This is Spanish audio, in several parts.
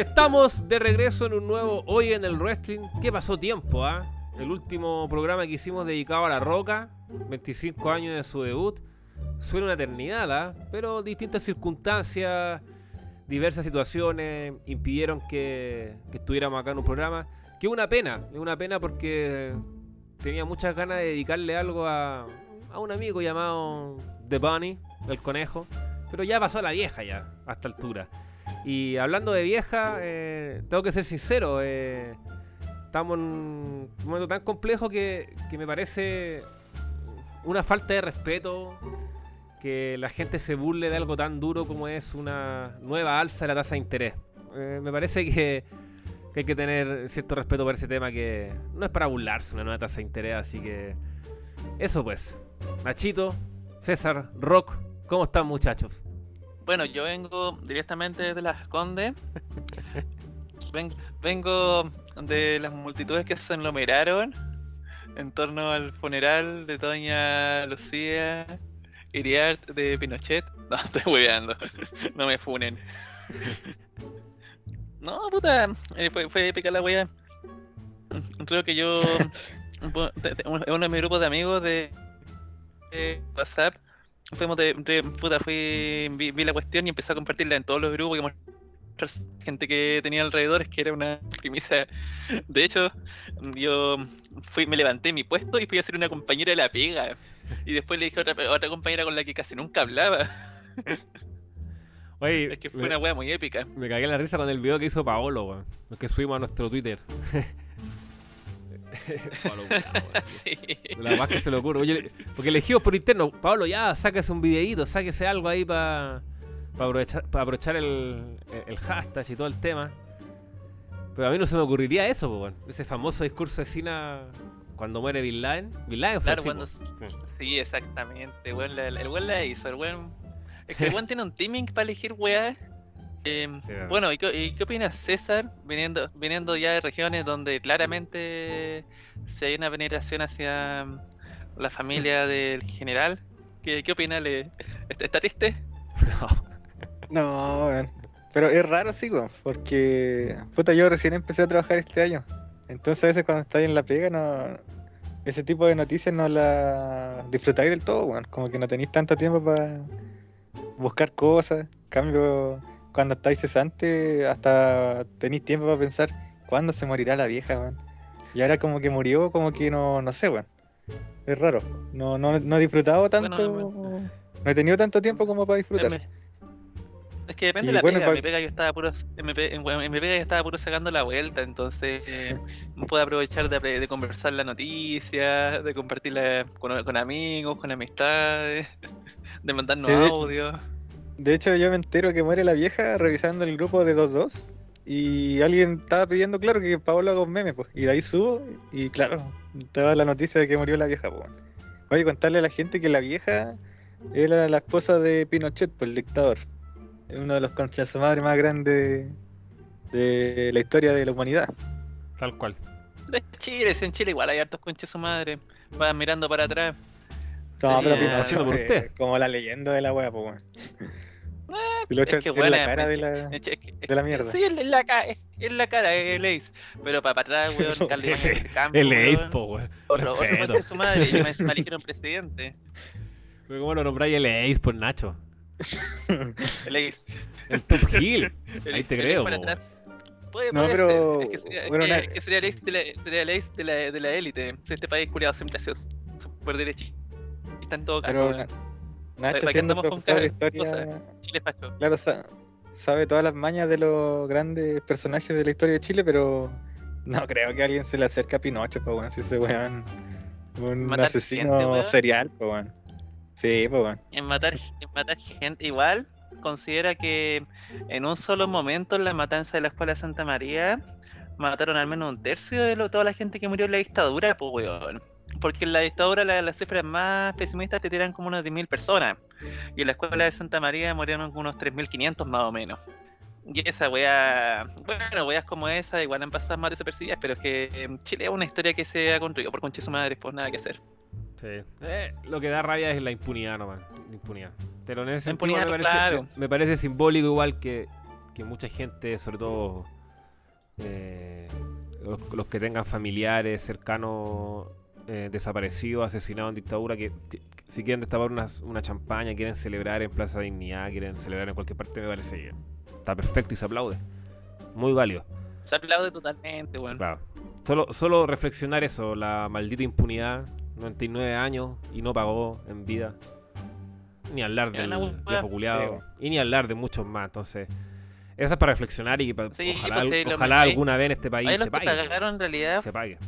Estamos de regreso en un nuevo Hoy en el Wrestling. ¿Qué pasó tiempo, ah? El último programa que hicimos dedicado a La Roca, 25 años de su debut. Suena una eternidad, ¿ah? Pero distintas circunstancias, diversas situaciones impidieron que, que estuviéramos acá en un programa. Que es una pena, es una pena porque tenía muchas ganas de dedicarle algo a, a un amigo llamado The Bunny, el conejo. Pero ya pasó la vieja ya, a esta altura. Y hablando de vieja, eh, tengo que ser sincero. eh, estamos en un momento tan complejo que, que me parece una falta de respeto que la gente se burle de algo tan duro como es una nueva alza de la tasa de interés. Eh, me parece que, que hay que tener cierto respeto por ese tema que no es para burlarse una nueva tasa de interés, así que eso pues. Nachito, César, Rock, ¿cómo están muchachos? Bueno, yo vengo directamente desde Las Condes. Ven- vengo de las multitudes que se aglomeraron en torno al funeral de Doña Lucía Iriart de Pinochet. No, estoy hueveando. No me funen. No, puta, eh, fue, fue épica la wea. Creo que yo. Uno de mis grupos de amigos de, de WhatsApp fuimos de, de- puta, fui, vi, vi la cuestión y empecé a compartirla en todos los grupos y mostrar gente que tenía alrededor, es que era una premisa. De hecho, yo fui, me levanté mi puesto y fui a ser una compañera de la pega. Y después le dije a otra, otra compañera con la que casi nunca hablaba. Oye, Es que fue me, una wea muy épica. me cagué en la risa con el video que hizo Paolo, weón. Los que subimos a nuestro Twitter. Weón, weón. Sí. La más que se le ocurre. Oye, porque elegimos por interno, Pablo, ya, sáquese un videíto, sáquese algo ahí para aprovechar, pa aprovechar el, el hashtag y todo el tema. Pero a mí no se me ocurriría eso, po. Ese famoso discurso de Cina cuando muere Bin Laden. Bin Laden fue Claro, cuando. Sí. Sí, exactamente. la- la- el weón la hizo. El weón. Es que el weón tiene un timing para elegir weá. Em, Sí, verdad. bueno, ¿y qué, y qué opinas, César? Viniendo, viniendo ya de regiones donde claramente se hay una veneración hacia mm, la familia del general. ¿Qué, qué opina? ¿Le, está, está triste? No, weón. Pero es raro, sí, weón, porque puta, yo recién empecé a trabajar este año. Entonces a veces cuando estáis en la pega, no ese tipo de noticias no las disfrutáis del todo, weón. Como que no tenéis tanto tiempo para buscar cosas. Cambio, cuando estáis cesante, hasta tenéis tiempo para pensar cuándo se morirá la vieja, weón. Y ahora como que murió, como que no, no sé, weón. Es raro. No, no, no he disfrutado tanto. Bueno, no he tenido tanto tiempo como para disfrutar. Es que depende Y de la bueno, pega. En mi pega yo estaba puro, en mi, en- pega yo estaba puro sacando la vuelta, entonces eh, no puedo aprovechar de, conversar la noticia, de compartirla con, con amigos, con amistades, de mandarnos Sí, de- hecho, yo me entero que muere la vieja revisando el grupo de 2-2 y alguien estaba pidiendo, claro, que Paolo haga un meme, pues. Y de ahí subo y, claro, estaba la noticia de que murió la vieja, pues. Oye, contarle a la gente que la vieja era la esposa de Pinochet, pues, el dictador. Es uno de los conchas madre más grandes de la historia de la humanidad. Tal cual. De Chile, en Chile igual hay hartos conches su madre. Van mirando para atrás. No, pero Sí, Pinochet como la leyenda de la wea, pues. Eh, es que la cara de la... es que- es de la que- mierda. Sí, es la, es la cara, el Ace. Pero para atrás, weón, El. Ace, po, weón. Otro, de su madre, y me me eligieron presidente. Pero ¿Cómo lo nombráis el Ace por Nacho? El Ace. El Top Hill. El- Ahí te el creo, po. Puede, No, puede pero, ser. Es que sería, es bueno, que- una- es que sería el ace de la, sería el ace de la, de la élite. Si este país culiado siempre ha sido súper derechista en todo caso. Pero ¿Para Nacho qué siendo andamos con profesor de historia... cosa? Chile facho. Claro, sa- sabe todas las mañas de los grandes personajes de la historia de Chile, pero no creo que alguien se le acerque a Pinocho, pues bueno, si ese weón un Matar asesino gente, serial, pues bueno. Sí, pues bueno. En matar, en matar gente igual, considera que en un solo momento en la matanza de la Escuela Santa María mataron al menos un tercio de lo- toda la gente que murió en la dictadura, pues weón. Porque en la dictadura la- las cifras más pesimistas te tiran como unas 10.000 personas. Y en la escuela de Santa María murieron unos 3.500 más o menos. Y esa weá, bueno, weas como esa igual han pasado más desapercibidas, pero es que em, Chile es una historia que se ha construido por conche su madre, pues nada que hacer. Sí. Eh, lo que da rabia es la impunidad nomás. La impunidad. Pero en ese sentido me impunidad, parece, claro. me, me parece simbólico igual que, que que mucha gente, sobre todo eh, los, los que tengan familiares cercanos eh, desaparecidos, asesinados en dictadura, que, que si quieren destapar una, una champaña, quieren celebrar en Plaza Dignidad, quieren celebrar en cualquier parte, me parece bien. Está perfecto y se aplaude. Muy válido. Se aplaude totalmente, weón. Claro. Solo, solo reflexionar eso, la maldita impunidad, 99 años y no pagó en vida. Ni hablar del viejo culiado. Y ni hablar de muchos más. Entonces, eso es para reflexionar y que Sí, ojalá, pues sí, ojalá alguna vez en este país Ahí se que pague. pagaron en realidad, Se pague.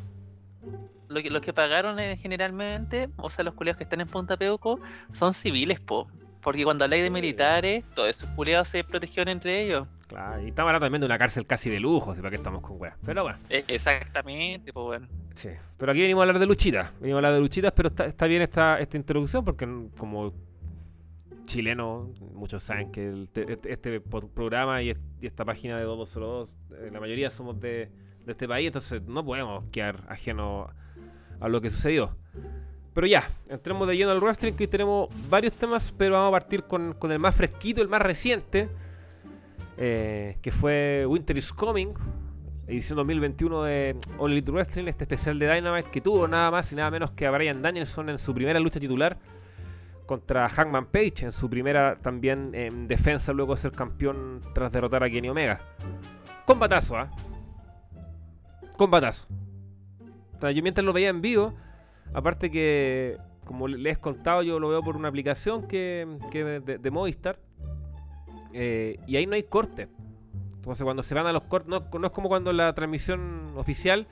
Lo que, los que pagaron eh, generalmente, o sea, los culiados que están en Punta Peuco, son civiles, po. Porque cuando habláis de militares, todos esos culiados se protegieron entre ellos. Claro. Y estamos hablando también de una cárcel casi de lujo, así para qué estamos con weas. Pero bueno. E- exactamente, pues bueno. Sí, pero aquí venimos a hablar de luchitas. Venimos a hablar de luchitas, pero está, está bien esta, esta introducción porque mm, como chileno, muchos saben que el este, este programa y, est- y esta página de 2202, eh, la mayoría somos de, de este país, entonces no podemos quedar ajenos a lo que sucedió. Pero ya, entremos de lleno al wrestling, que hoy tenemos varios temas, pero vamos a partir con, el más fresquito, el más reciente, eh, que fue Winter is Coming, edición 2021 de All Elite Wrestling, este especial de Dynamite que tuvo nada más y nada menos que a Brian Danielson en su primera lucha titular contra Hangman Page, en su primera también en defensa luego de ser campeón tras derrotar a Kenny Omega. Combatazo, ¿ah? Combatazo. Yo mientras lo veía en vivo, aparte que, como les he contado, yo lo veo por una aplicación que, que de, de Movistar, eh, y ahí no hay corte. Entonces cuando se van a los cortes, no, es como cuando la transmisión oficial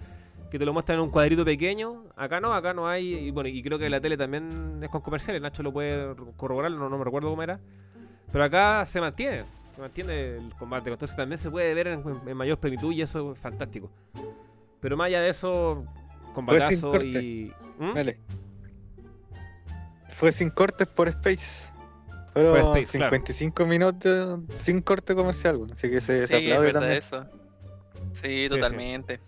que te lo muestran en un cuadrito pequeño, acá no, acá no hay, y bueno, y creo que la tele también es con comerciales, Nacho lo puede corroborar, no, no me recuerdo cómo era, pero acá se mantiene, se mantiene el combate, entonces también se puede ver en mayor plenitud y eso es fantástico. Pero más allá de eso, combatazo corte. y... ¿Mm? Dale. Fue sin cortes por Space. Fueron Por Space, claro. 55 minutos sin corte comercial, así que se, Sí, es verdad también. eso. Sí, sí. totalmente.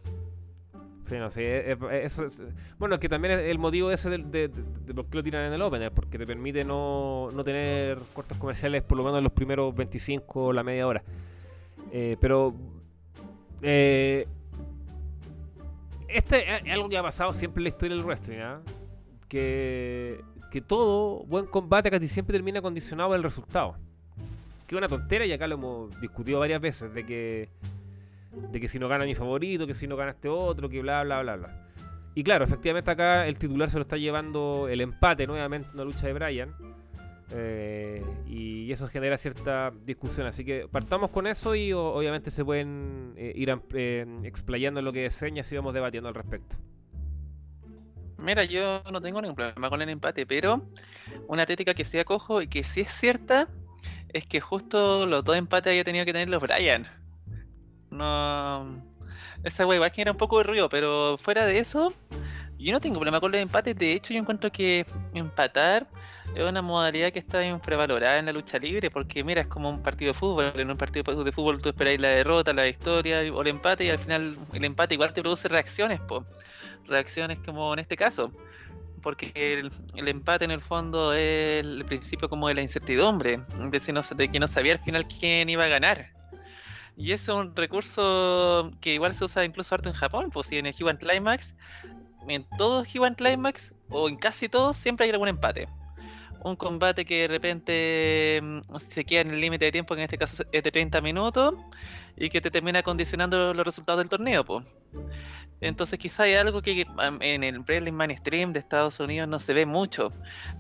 Sí, no, sí, es- es- eso es- bueno, es que también es el motivo ese de, de, de- de por qué lo tiran en el opener, porque te permite no, no tener cortes comerciales por lo menos en los primeros 25 o la media hora. Eh, pero eh, este es algo que ha pasado siempre en la historia del wrestling, ¿ah? que, que todo buen combate casi siempre termina condicionado por el resultado. Que una tontera y acá lo hemos discutido varias veces, de que de que si no gana mi favorito, que si no gana este otro, que bla, bla, bla, bla. Y claro, efectivamente acá el titular se lo está llevando el empate nuevamente en una lucha de Bryan. Eh, y eso genera cierta discusión. Así que partamos con eso y obviamente se pueden eh, ir eh, explayando lo que deseen y así vamos debatiendo al respecto. Mira, yo no tengo ningún problema con el empate, pero una técnica que sí acojo y que sí es cierta es que justo los dos empates había tenido que tener los Brian. No. Esa wea igual genera un poco de ruido, pero fuera de eso, yo no tengo problema con los empates. De hecho, yo encuentro que empatar es una modalidad que está infravalorada en la lucha libre, porque mira, es como un partido de fútbol. En un partido de fútbol tú esperáis la derrota, la victoria o el empate, y al final el empate igual te produce reacciones, po. Reacciones como en este caso. Porque el, empate en el fondo es el principio como de la incertidumbre, de, si que no sabía al final quién iba a ganar. Y es un recurso que igual se usa incluso harto en Japón, pues si en el G1 Climax, en todos G1 Climax, o en casi todos, siempre hay algún empate. Un combate que de repente mm, se queda en el límite de tiempo, que en este caso es de 30 minutos, y que te termina condicionando los resultados del torneo, pues. Entonces quizá hay algo que en el Wrestling Mainstream de Estados Unidos no se ve mucho.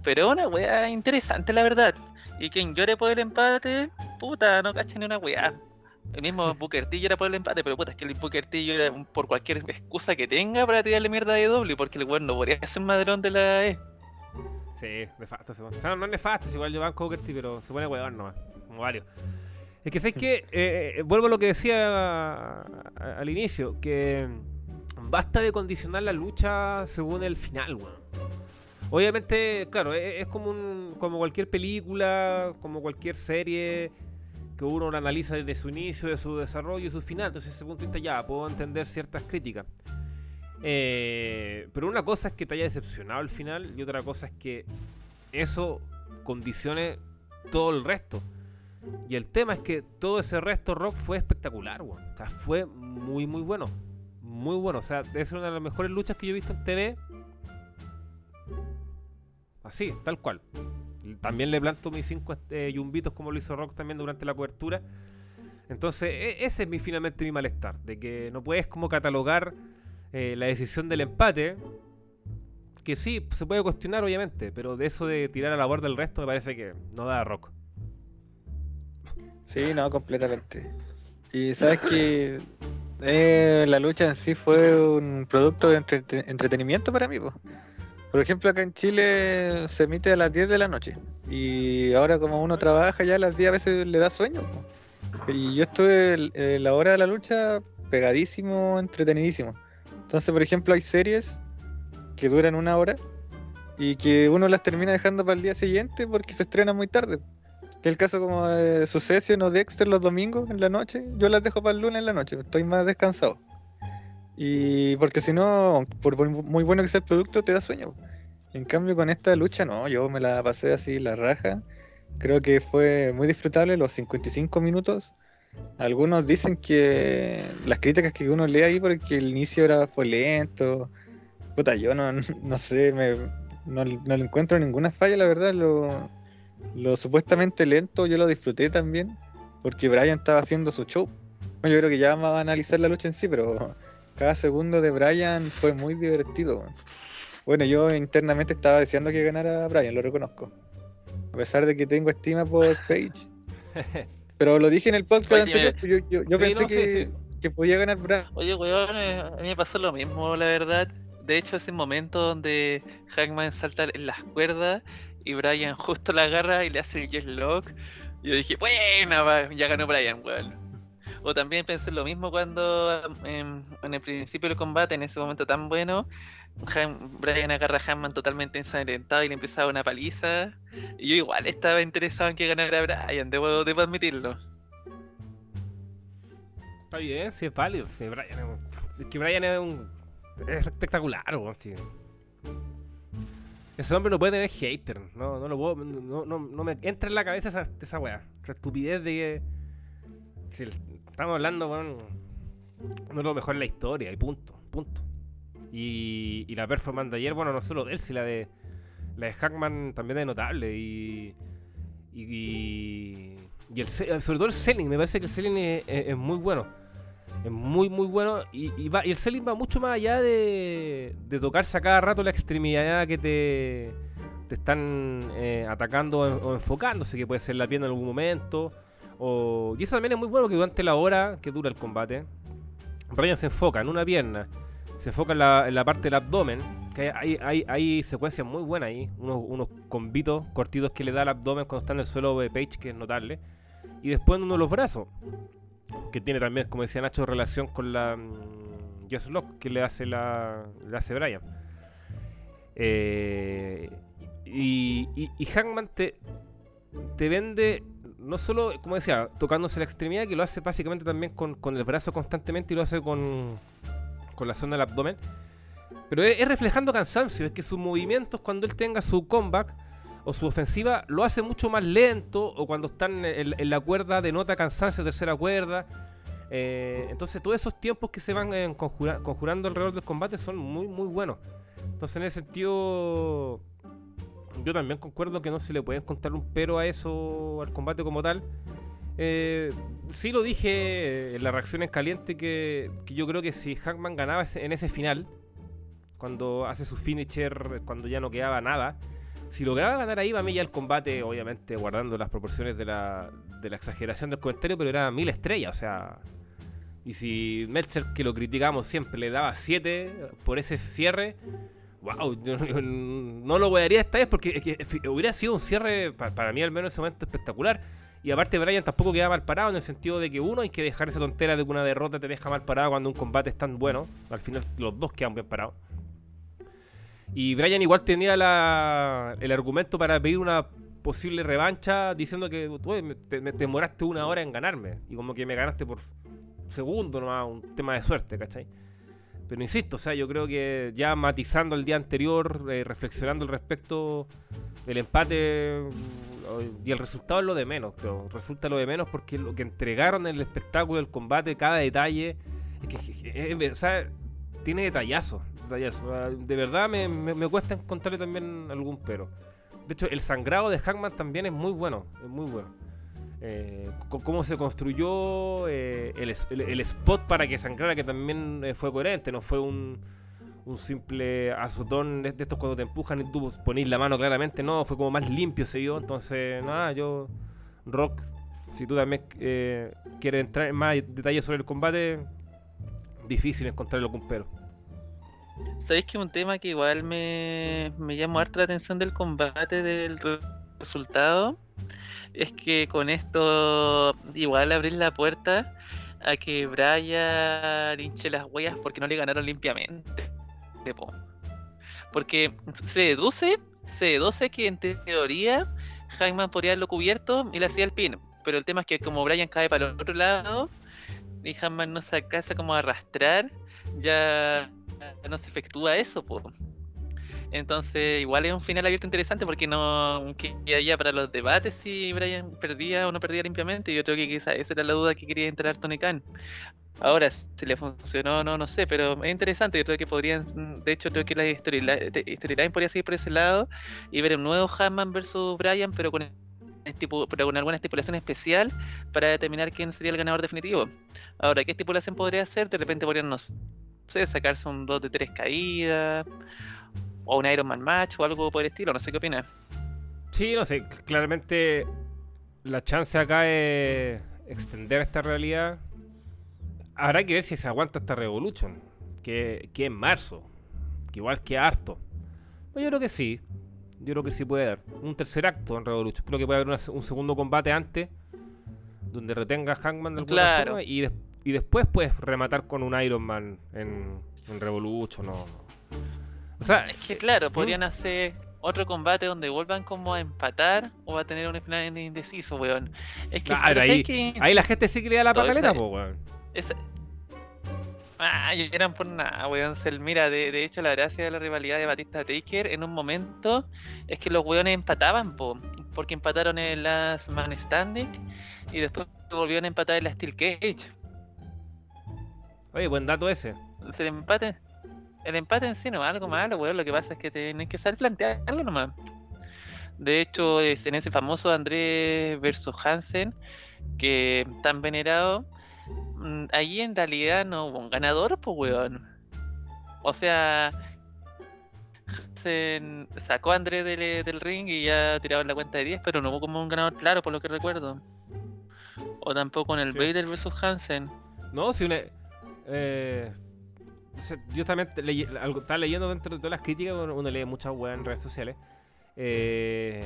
Pero una weá interesante la verdad. Y quien llore por el empate, puta, no cacha ni una weá. El mismo Booker T llora por el empate, pero puta, es que el Booker T llora por cualquier excusa que tenga para tirarle mierda de doble, porque el weón no podría ser madrón de la E. Sí, nefasto. se pone. O sea, no es nefasto, es igual yo banco Booker T, pero se pone huevón nomás, como varios. Es que sé que, eh, eh, vuelvo a lo que decía a- a- al inicio, que basta de condicionar la lucha según el final, weón. Obviamente, claro, e- es, como, un, como cualquier película, como cualquier serie que uno la analiza desde su inicio, de su desarrollo y su final. Entonces, ese punto de vista ya puedo entender ciertas críticas. Eh, pero una cosa es que te haya decepcionado el final y otra cosa es que eso condicione todo el resto. Y el tema es que todo ese resto rock fue espectacular, weón. O sea, fue muy, muy bueno. Muy bueno. O sea, debe ser una de las mejores luchas que yo he visto en TV. Así, tal cual. También le planto mis cinco eh, yumbitos como lo hizo Rock también durante la cobertura. Entonces, e ese es mi, finalmente mi malestar. De que no puedes como catalogar eh, la decisión del empate. Que sí, se puede cuestionar obviamente. Pero de eso de tirar a la borda el resto me parece que no da Rock. Sí, no, completamente. Y sabes que eh, la lucha en sí fue un producto de entre- entretenimiento para mí. po. Por ejemplo, acá en Chile se emite a las 10 de la noche. Y ahora como uno trabaja ya a las 10 a veces le da sueño. Y yo estuve eh, la hora de la lucha pegadísimo, entretenidísimo. Entonces, por ejemplo, hay series que duran una hora y que uno las termina dejando para el día siguiente porque se estrena muy tarde. Que el caso como de Succession o Dexter los domingos en la noche, yo las dejo para el lunes en la noche, estoy más descansado. Y porque si no, por muy bueno que sea el producto, te da sueño. En cambio, con esta lucha, no, yo me la pasé así, la raja. Creo que fue muy disfrutable los 55 minutos. Algunos dicen que las críticas que uno lee ahí porque el inicio era fue lento. Puta, yo no, no sé, me, no, no le encuentro ninguna falla, la verdad. Lo, lo supuestamente lento yo lo disfruté también porque Brian estaba haciendo su show. Yo creo que ya vamos a analizar la lucha en sí, pero cada segundo de Brian fue muy divertido. Bueno, yo internamente estaba deseando que ganara Brian, lo reconozco. A pesar de que tengo estima por Page. Pero lo dije en el podcast Oye, anterior, yo, yo- yo Sí, pensé no, sí, que, sí. que podía ganar Brian. Oye, weón, eh, a mí me pasó lo mismo, la verdad. De hecho, ese momento donde Hackman salta en las cuerdas y Brian justo la agarra y le hace el yes lock, yo dije, buena, ya ganó Brian, weón. O también pensé lo mismo cuando em, en el principio del combate, en ese momento tan bueno, Brian agarra a Hackman totalmente ensangrentado y le empieza a dar una paliza. Y yo igual estaba interesado en que ganara Brian, debo, debo admitirlo. Está bien, sí es válido. sí, Brian es, un- es que Brian es un. Es espectacular, weón. Ese hombre no puede tener hater. No, no lo puedo. No, no, no me entra en la cabeza esa, esa weá. Esa estupidez de que. si el- estamos hablando, weón. Uno de lo mejor en la historia, y punto. Punto. Y, y la performance de ayer, bueno, no solo de él, sino la de. La de Hackman también es notable. Y. Y. y- el, sobre todo el selling, me parece que el selling es, muy bueno. Es muy, muy bueno. Y, va, y el selling va mucho más allá de, de tocarse a cada rato la extremidad que te, te están eh, atacando o enfocándose, que puede ser la pierna en algún momento. Y eso también es muy bueno que durante la hora que dura el combate, Brian se enfoca en una pierna, se enfoca en la, parte del abdomen. Que hay, hay, secuencias muy buenas ahí, unos, unos combitos cortitos que le da al abdomen cuando está en el suelo de Page, que es notable. Y después en uno de los brazos, que tiene también, como decía Nacho, relación con la mm, Just Lock que le hace la le hace Brian. Eh, y, y, y Hangman te, te vende, no solo, como decía, tocándose la extremidad, que lo hace básicamente también con, con el brazo constantemente y lo hace con, con la zona del abdomen. Pero es, reflejando cansancio, es que sus movimientos cuando él tenga su comeback o su ofensiva lo hace mucho más lento o cuando están en, la cuerda denota cansancio, tercera cuerda. Eh, entonces todos esos tiempos que se van eh, conjura- conjurando alrededor del combate son muy muy buenos. Entonces en ese sentido yo también concuerdo que no se le puede encontrar un pero a eso, al combate como tal. Eh, sí lo dije en la reacción en caliente que, que yo creo que si Hackman ganaba en ese final, cuando hace su finisher, cuando ya no quedaba nada, si lograba ganar ahí, para mí ya el combate, obviamente guardando las proporciones de la, de la exageración del comentario, pero era mil estrellas, o sea. Y si Meltzer, que lo criticamos siempre, le daba 7 por ese cierre, wow, yo, no lo daría esta vez porque hubiera sido un cierre, pa- para mí al menos en ese momento, espectacular. Y aparte, Brian tampoco quedaba mal parado en el sentido de que uno hay que dejar esa tontera de que una derrota te deja mal parado cuando un combate es tan bueno. Al final, los dos quedan bien parados. Y Brian igual tenía la, el argumento para pedir una posible revancha diciendo que "Oye, me- te, me- te demoraste una hora en ganarme y como que me ganaste por segundo nomás, un tema de suerte, ¿cachai? Pero insisto, o sea, yo creo que ya matizando el día anterior, eh, reflexionando al respecto, El empate mm, y el resultado es lo de menos, creo. Resulta lo de menos porque lo que entregaron en el espectáculo, el combate, cada detalle, es que, es- tiene detallazos. detallazos. Ah, De verdad me, me- me cuesta encontrarle también algún pero. De hecho, el sangrado de Hackman también es muy bueno, es muy bueno. Eh, cómo se construyó eh, el, es- spot para que sangrara, que también eh, fue coherente, no fue un, simple azotón de, estos cuando te empujan y tú ponís la mano claramente, no, fue como más limpio se vio, entonces, nada, yo, Rock, si tú también quieres entrar en más detalles sobre el combate, difícil encontrarlo con pero. ¿Sabéis que un tema que igual me, me llamó harta la atención del combate del re- resultado? Es que con esto igual abrir la puerta a que Brian hinche las huellas porque no le ganaron limpiamente. de po. Porque se deduce, se deduce que en teoría Hangman podría haberlo cubierto y le hacía el pin. Pero el tema es que como Brian cae para el otro lado y Hangman no se alcanza como a arrastrar, ya no se efectúa eso, po. Entonces, igual es un final abierto interesante porque no que ya para los debates si Brian perdía o no perdía limpiamente. Yo creo que quizá esa era la duda que quería entrar Tony Khan. Ahora, si le funcionó o no, no sé, pero es interesante. Yo creo que podrían, de hecho, creo que la storyline podría seguir por ese lado y ver un nuevo Hammond versus Brian, pero con estipu- pero con alguna estipulación especial para determinar quién sería el ganador definitivo. Ahora, ¿qué estipulación podría hacer? De repente podrían, no sé, sacarse un 2 de 3 caídas, o un Iron Man match, o algo por el estilo, no sé qué opinas. Sí, no sé, claramente la chance acá es extender esta realidad. Habrá que ver si se aguanta esta Revolution, que, que en marzo, que igual que harto. Yo creo que sí, yo creo que sí puede dar. Un tercer acto en Revolution, creo que puede haber una un segundo combate antes, donde retenga Hangman de alguna Claro. forma, y, des- y después puedes rematar con un Iron Man en, en Revolution. No, no. O sea, Es que claro, podrían hacer otro combate donde vuelvan como a empatar o a tener un final indeciso, weón. Es que, Claro, pero ¿sabes ahí- qué? ahí la gente sí que le da la esa- po, weón. Esa- Ah, eran por nada, weón. Se- Mira, de, de hecho, la gracia de la rivalidad de Batista Taker en un momento es que los weones empataban, po, porque empataron en las Man Standing y después volvieron a empatar en la Steel Cage. Oye, buen dato ese. El empate, el empate en sí no es algo malo, weón. Lo que pasa es que tenés que saber plantearlo nomás. De hecho, es en ese famoso Andrés versus Hansen, que tan venerado, mm, ahí en realidad no hubo un ganador, pues weón. O sea, Hansen sacó a Andrés del, del ring y ya tiraron la cuenta de 10, pero no hubo como un ganador claro, por lo que recuerdo. O tampoco en el Sí. Vader versus Hansen. No, si una. Eh, yo también algo- estaba leyendo dentro de todas las críticas, uno, uno lee muchas weas en redes sociales. Eh,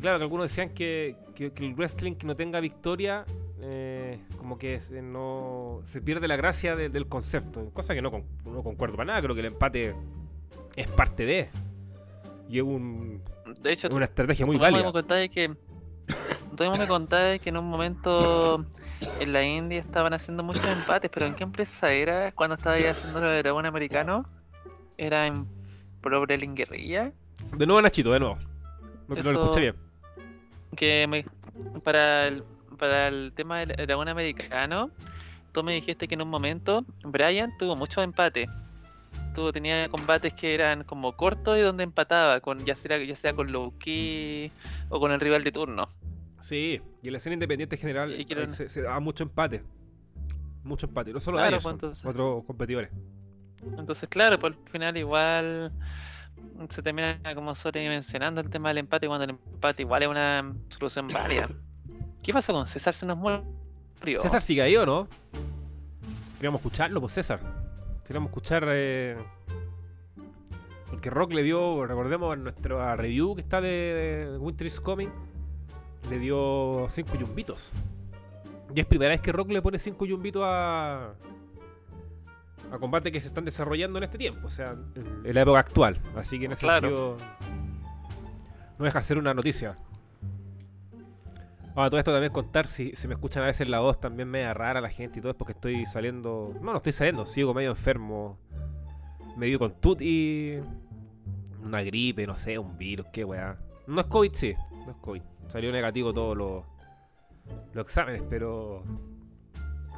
claro, que algunos decían que, que- que el wrestling que no tenga victoria, eh, como que se, no, se pierde la gracia de- del concepto. Cosa que no, con- no concuerdo para nada, creo que el empate es parte de. Y es un- De hecho, es una estrategia muy válida. que tú mismo me contabas que en un momento en la India estaban haciendo muchos empates, pero ¿en qué empresa era cuando estaba ya haciendo lo de dragón americano? ¿Era en Pro Guerrilla? De nuevo, Nachito, de nuevo. No, no lo escuché bien. Que me- para, el, para el tema del dragón americano, tú me dijiste que en un momento Brian tuvo muchos empates. Tuvo, tenía combates que eran como cortos y donde empataba, con ya sea, ya sea con Low-Key o con el rival de turno. Sí, y en la escena independiente general Y se, se da mucho empate. Mucho empate. No solo Claro, ellos, pues, entonces- otros competidores. Entonces, claro, por el final igual se termina como sobredimensionando el tema del empate cuando el empate igual es una solución válida. ¿Qué pasó con César? Se nos murió. César sigue ahí o no? Queríamos escucharlo, pues César. Queríamos escuchar. Eh... Porque Rock le dio, recordemos en nuestra review que está de, de Winter is Coming, le dio 5 yumbitos. Y es primera vez que Rock le pone 5 yumbitos a. a combates que se están desarrollando en este tiempo, o sea, en, en la época actual. Así que en ese Claro. sentido. No deja de ser una noticia. Ahora, todo esto también contar, si, si me escuchan a veces la voz también media rara la gente y todo es porque estoy saliendo. No, no estoy saliendo, sigo medio enfermo. Medio con tut y. Una gripe, no sé, un virus, qué weá. No es COVID, sí. No es COVID. Salió negativo todos los, los exámenes, pero.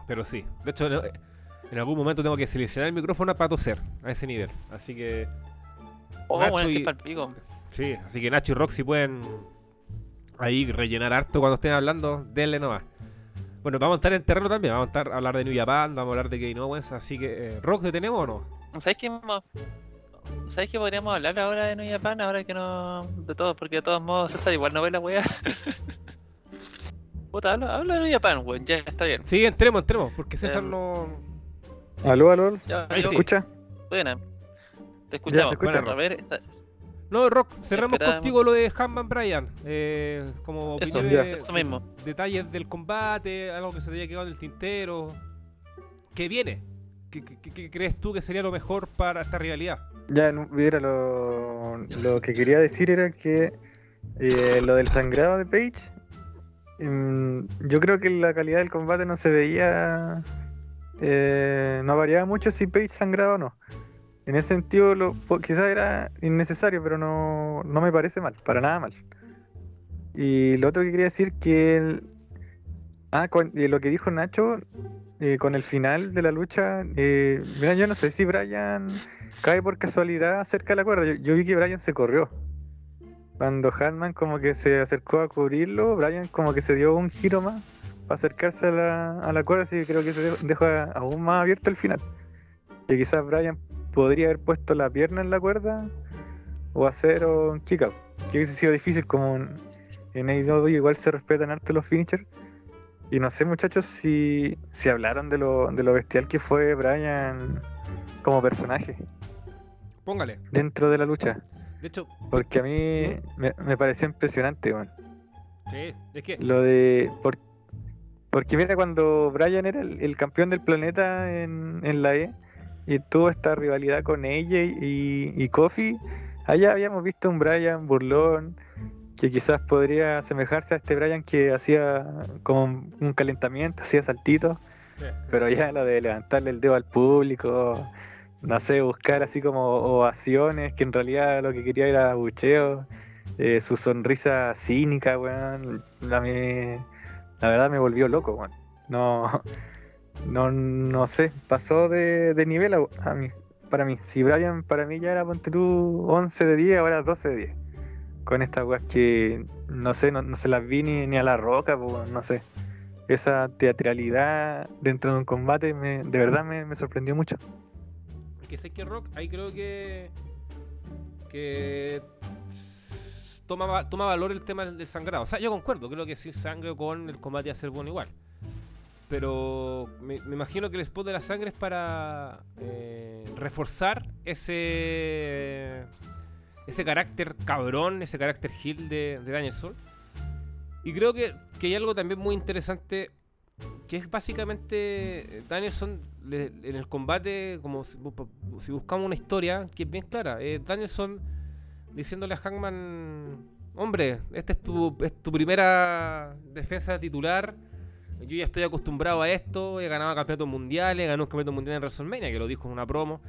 Pero sí. De hecho, en, algún momento tengo que seleccionar el micrófono para toser a ese nivel. Así que. Oh, Nacho bueno, y- palpico. Sí, así que Nacho y Roxy pueden ahí rellenar harto cuando estén hablando, denle nomás. Bueno, vamos a estar en terreno también, vamos a estar a hablar de New Japan, vamos a hablar de Kevin Owens, así que eh, Rox, ¿te tenemos o no? ¿Sabes qué? ¿Sabes qué podríamos hablar ahora de New Japan? Ahora que no. de todo, porque de todos modos César igual no ve la weá. Puta, habla, habla de New Japan, weón, ya está bien. Sí, entremos, entremos, porque César Em, no... Aló, aló. Ya, Ahí sí. ¿Escucha? Buena. Te escuchamos. escucha. a ver, No, Rox, cerramos Esperamos. contigo lo de Hanman Bryan, eh, como Eso, opiniones, eso mismo. detalles del combate, algo que se te haya quedado en el tintero, ¿qué viene? ¿Qué, qué- qué- qué crees tú que sería lo mejor para esta rivalidad? Ya, mira, lo, lo que quería decir era que eh, lo del sangrado de Page, mm, yo creo que la calidad del combate no se veía, eh, no variaba mucho si Page sangraba o no. En ese sentido, lo, quizás era innecesario, pero no, no me parece mal, para nada mal. Y lo otro que quería decir que ah, y lo que dijo Nacho eh, con el final de la lucha, eh, mira, yo no sé si Brian cae por casualidad cerca de la cuerda. Yo, vi que Brian se corrió. Cuando Hatman como que se acercó a cubrirlo, Brian como que se dio un giro más para acercarse a la, a la cuerda, así que creo que se dejó- dejó aún más abierto el final. Y quizás Brian podría haber puesto la pierna en la cuerda o hacer un kick out. Que hubiese sido difícil como en, en AEW igual se respetan harto los finishers. Y no sé muchachos si, si hablaron de lo, de lo bestial que fue Brian como personaje Póngale. dentro de la lucha. De hecho, Porque a mí me, me pareció impresionante, weón. sí, es que... Lo de. por- porque mira, cuando Brian era el, el campeón del planeta en, en la E y tuvo esta rivalidad con AJ y, y Kofi, allá habíamos visto un Brian burlón que quizás podría asemejarse a este Brian que hacía como un- un calentamiento, hacía saltitos. sí. Pero ya lo de levantarle el dedo al público, no sé, buscar así como ovaciones, que en realidad lo que quería era bucheo, eh, su sonrisa cínica, weón, la, me- la verdad me volvió loco, weón. No, no, no sé, pasó de, de nivel a, mí, para mí. Si Brian para mí ya era, ponte tú, 11 de 10, ahora 12 de 10. Con estas weas que, no sé, no, se las vi ni, ni a la roca, weón, no sé esa teatralidad dentro de un combate me, de verdad me, me sorprendió mucho. Que sé que Rock, ahí creo que. que. Toma, toma valor el tema del sangrado. O sea, yo concuerdo, creo que sin sangre con el combate a ser bueno igual. Pero me, imagino que el spot de la sangre es para eh, reforzar ese. ese carácter cabrón, ese carácter heel de, de Danielson. Y creo que, que hay algo también muy interesante que es básicamente eh, Danielson en el combate, como si, bu- si buscamos una historia que es bien clara, eh, Danielson diciéndole a Hangman, hombre, esta es tu, es tu primera defensa titular, yo ya estoy acostumbrado a esto, he ganado campeonatos mundiales, ganó un campeonato mundial en WrestleMania, que lo dijo en una promo,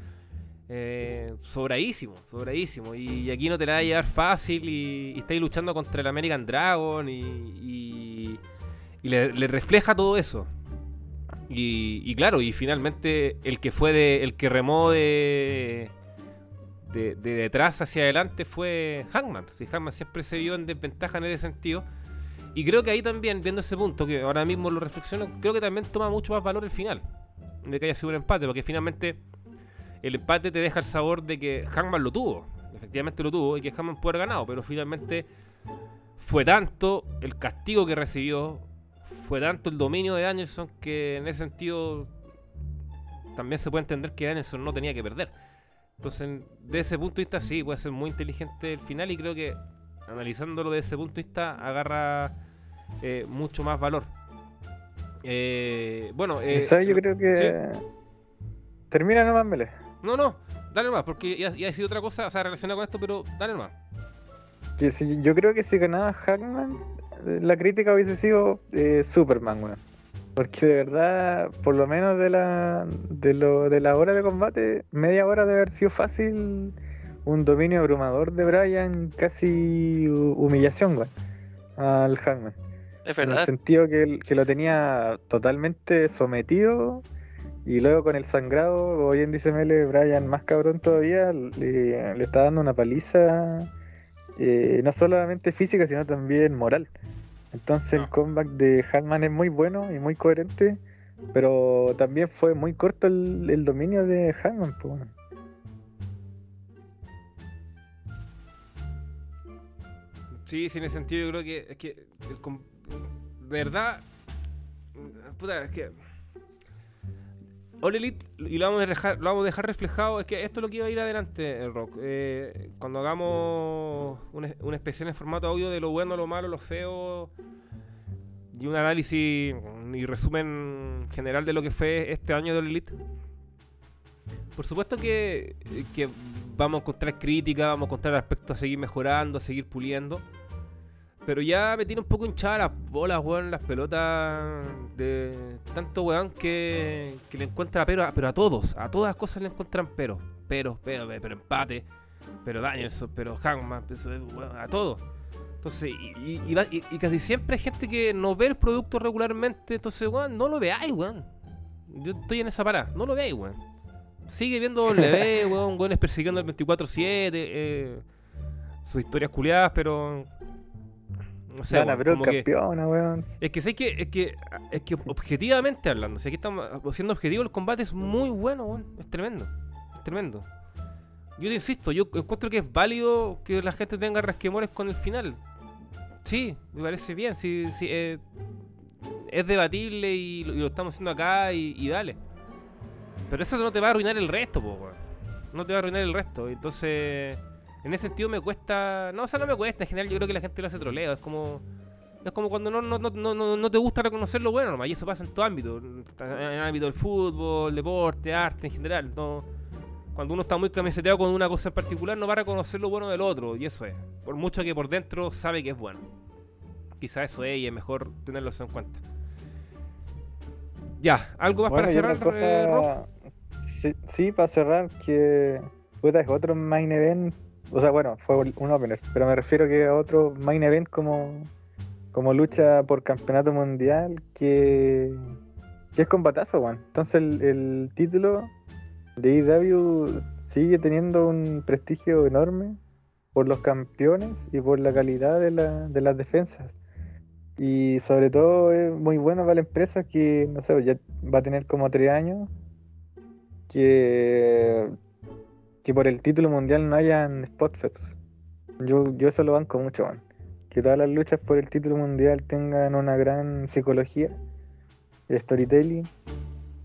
eh, sobradísimo, sobradísimo, y, aquí no te la va a llevar fácil, y, y estáis luchando contra el American Dragon, y y le, le refleja todo eso. Y, y claro, y finalmente el que fue de, el que remó de, de, de detrás hacia adelante fue Hangman. Si Hangman siempre se vio en desventaja en ese sentido. Y creo que ahí también, viendo ese punto, que ahora mismo lo reflexiono, creo que también toma mucho más valor el final. De que haya sido un empate, porque finalmente el empate te deja el sabor de que Hangman lo tuvo. Efectivamente lo tuvo y que Hangman puede haber ganado, pero finalmente fue tanto el castigo que recibió, fue tanto el dominio de Danielson que en ese sentido también se puede entender que Danielson no tenía que perder. Entonces, de ese punto de vista, sí, puede ser muy inteligente el final y creo que analizándolo desde ese punto de vista agarra eh, mucho más valor. Eh, bueno, eh, ¿Sabes? Yo creo que. Termina nomás, Mele. no, no, dale más, porque ya, ya ha sido otra cosa, o sea, relacionada con esto, pero dale más. Que si, yo creo que si ganaba Hackman, la crítica hubiese sido eh, Superman, weón. Porque de verdad, por lo menos de la, de, lo, de la hora de combate, media hora de haber sido fácil un dominio abrumador de Bryan, casi hu- humillación, weón, al Hangman. Es En el sentido que, que lo tenía totalmente sometido y luego con el sangrado, hoy en dice Mele, Brian más cabrón todavía, le, le está dando una paliza eh, no solamente física, sino también moral. Entonces el Ah. comeback de Hangman es muy bueno y muy coherente, pero también fue muy corto el, el dominio de Hangman. pues. Sí, sí, en ese sentido yo creo que es que el de verdad puta, es que All Elite y lo vamos a dejar, lo vamos a dejar reflejado, es que esto es lo que iba a ir adelante el rock. Eh, cuando hagamos un, es- un especial en formato audio de lo bueno, lo malo, lo feo y un análisis y resumen general de lo que fue este año de All Elite. Por supuesto que, que vamos a encontrar críticas, vamos a encontrar aspectos a seguir mejorando, a seguir puliendo. Pero ya me tiene un poco hinchadas las bolas, weón, las pelotas de tanto weón que, que le encuentra pero a, pero a todos, a todas las cosas le encuentran pero, pero, pero, pero, pero empate, pero Danielson, pero Hangman, weón, a todo. Entonces, y, y- y y- casi siempre hay gente que no ve el producto regularmente, entonces, weón, no lo veáis, weón. Yo estoy en esa parada, no lo veáis, weón. Sigue viendo W, weón, weones persiguiendo el 24-7, eh, sus historias culiadas, pero. No sé, Gana, weón, pero como que- campeona, weón. es que sé que, es que, es que objetivamente hablando, si aquí estamos siendo objetivos, el combate es muy bueno, weón. Es tremendo. Es tremendo. Yo te insisto, yo encuentro que es válido que la gente tenga resquemores con el final. Sí, me parece bien. Sí, sí, eh, es debatible y lo, y lo estamos haciendo acá y, y dale. Pero eso no te va a arruinar el resto, po, weón. No te va a arruinar el resto. Entonces, en ese sentido me cuesta. No, o sea, no me cuesta. En general, yo creo que la gente lo hace troleo. Es como. Es como cuando no, no, no, no, te gusta reconocer lo bueno, nomás, y eso pasa en todo ámbito, en el ámbito del fútbol, deporte, arte en general. No, cuando uno está muy camiseteado con una cosa en particular, no va a reconocer lo bueno del otro, y eso es. Por mucho que por dentro sabe que es bueno. Quizá eso es, y es mejor tenerlo en cuenta. Ya, ¿algo más para Bueno, cerrar, eh, Rob? cosa, sí, sí, para cerrar, que puta, es otro main event, o sea, bueno, fue un opener, pero me refiero que a otro main event como, como lucha por campeonato mundial, que, que es combatazo, weón. Entonces el, el título de IW sigue teniendo un prestigio enorme por los campeones y por la calidad de, la- de las defensas. Y sobre todo es muy bueno para la empresa que, no sé, ya va a tener como tres años que, que por el título mundial no hayan spotfests. Yo, yo eso lo banco mucho, man. Que todas las luchas por el título mundial tengan una gran psicología, storytelling,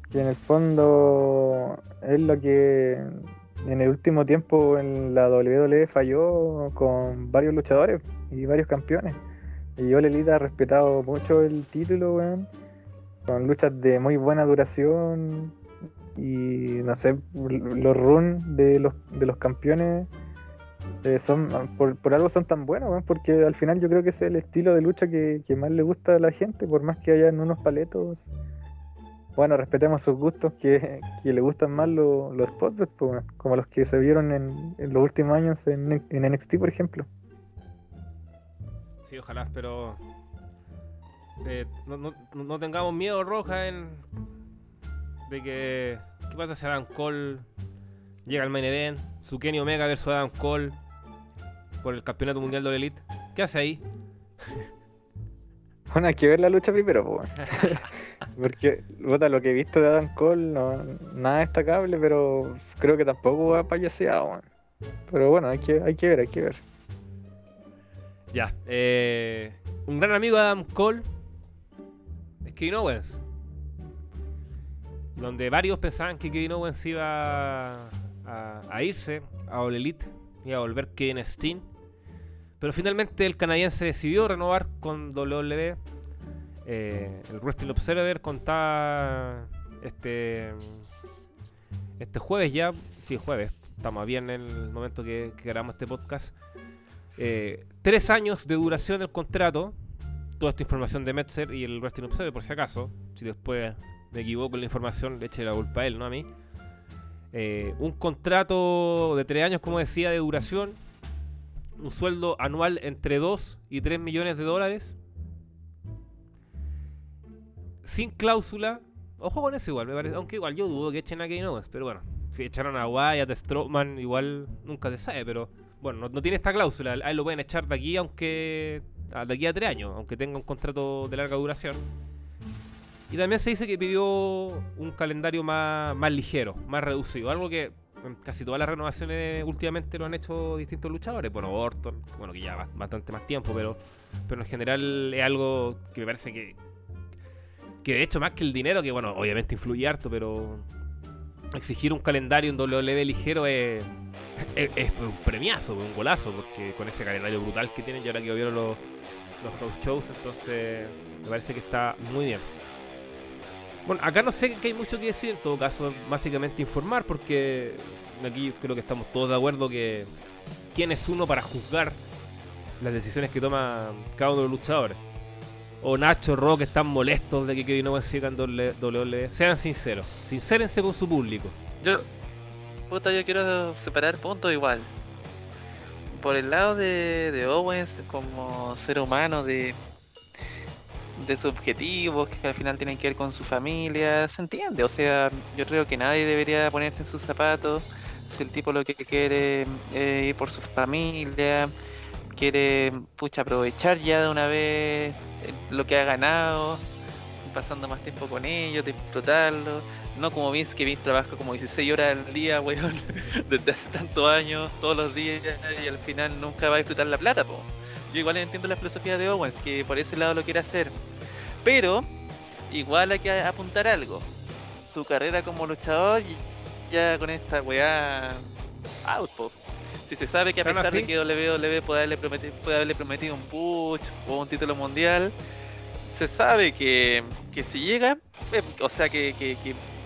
que en el fondo es lo que en el último tiempo en la WWE falló con varios luchadores y varios campeones. Y yo, Lelita, ha respetado mucho el título, weón. Con luchas de muy buena duración. Y no sé, los runs de los, de los campeones eh, son por, por algo son tan buenos, porque al final yo creo que es el estilo de lucha que, que más le gusta a la gente, por más que hayan unos paletos. Bueno, respetemos sus gustos, que, que le gustan más los, los spots, pues, como los que se vieron en, los últimos años en, en NXT, por ejemplo. Sí, ojalá, pero eh, no- no- no tengamos miedo, Roja, en de que qué pasa si Adam Cole llega al main event, su Kenny Omega versus Adam Cole por el campeonato mundial de la Elite. ¿Qué hace ahí? Bueno, hay que ver la lucha primero, po. Porque, puta, lo que he visto de Adam Cole, no, nada destacable, pero creo que tampoco ha payaseado. Pero bueno, hay que, hay que ver, hay que ver. Ya, eh, un gran amigo de Adam Cole es Kevin Owens. Donde varios pensaban que Kevin Owens iba a, irse a All Elite, iba a volver Kevin Steen. Pero finalmente el canadiense decidió renovar con WWE. Eh, el Wrestling Observer contaba este este jueves ya, sí, jueves, estamos bien en el momento que, que grabamos este podcast. Eh, tres años de duración del contrato. Toda esta información de Metzer y el Wrestling Observer, por si acaso. Si después me equivoco en la información, le eche la culpa a él, no a mí. Eh, un contrato de tres años, como decía, de duración. Un sueldo anual entre 2 y 3 millones de dólares. Sin cláusula. Ojo con eso igual, me parece. Aunque igual yo dudo que echen a Kevin Owens. Pero bueno, si echaron a Wyatt, a Strowman, igual nunca se sabe. Pero bueno, no, tiene esta cláusula. Ahí lo pueden echar de aquí, aunque. De aquí a tres años, aunque tenga un contrato de larga duración. Y también se dice que pidió un calendario más, más ligero, más reducido. Algo que casi todas las renovaciones últimamente lo han hecho distintos luchadores. Bueno, Orton, bueno, que ya bastante más tiempo, pero, pero en general es algo que me parece que. Que de hecho, más que el dinero, que bueno, obviamente influye harto, pero exigir un calendario en WWE ligero es, es, un premiazo, un golazo, porque con ese calendario brutal que tienen, y ahora que vieron los, los house shows, entonces me parece que está muy bien. Bueno, acá no sé que hay mucho que decir, en todo caso, básicamente informar, porque aquí creo que estamos todos de acuerdo que quién es uno para juzgar las decisiones que toma cada uno de los luchadores. O Nacho, Rock están molestos de que Kevin Owens siga en WWE. Sean sinceros, sincérense con su público. Yo, puta, yo quiero separar puntos igual. Por el lado de, de Owens como ser humano, de de sus objetivos que al final tienen que ver con su familia, se entiende, o sea, yo creo que nadie debería ponerse en sus zapatos si el tipo lo que quiere eh, ir por su familia, quiere pucha aprovechar ya de una vez eh, lo que ha ganado, pasando más tiempo con ellos, disfrutarlo, no como Vince, que Vince trabaja como 16 horas al día, weón, desde hace tantos años, todos los días, y al final nunca va a disfrutar la plata, po. Yo igual entiendo la filosofía de Owens, que por ese lado lo quiere hacer. Pero igual hay que apuntar algo. Su carrera como luchador ya con esta weá outpost. Si se sabe que a pesar de que WWE puede haberle, prometido, puede haberle prometido un push o un título mundial, se sabe que, que si llega, eh, o sea que, que,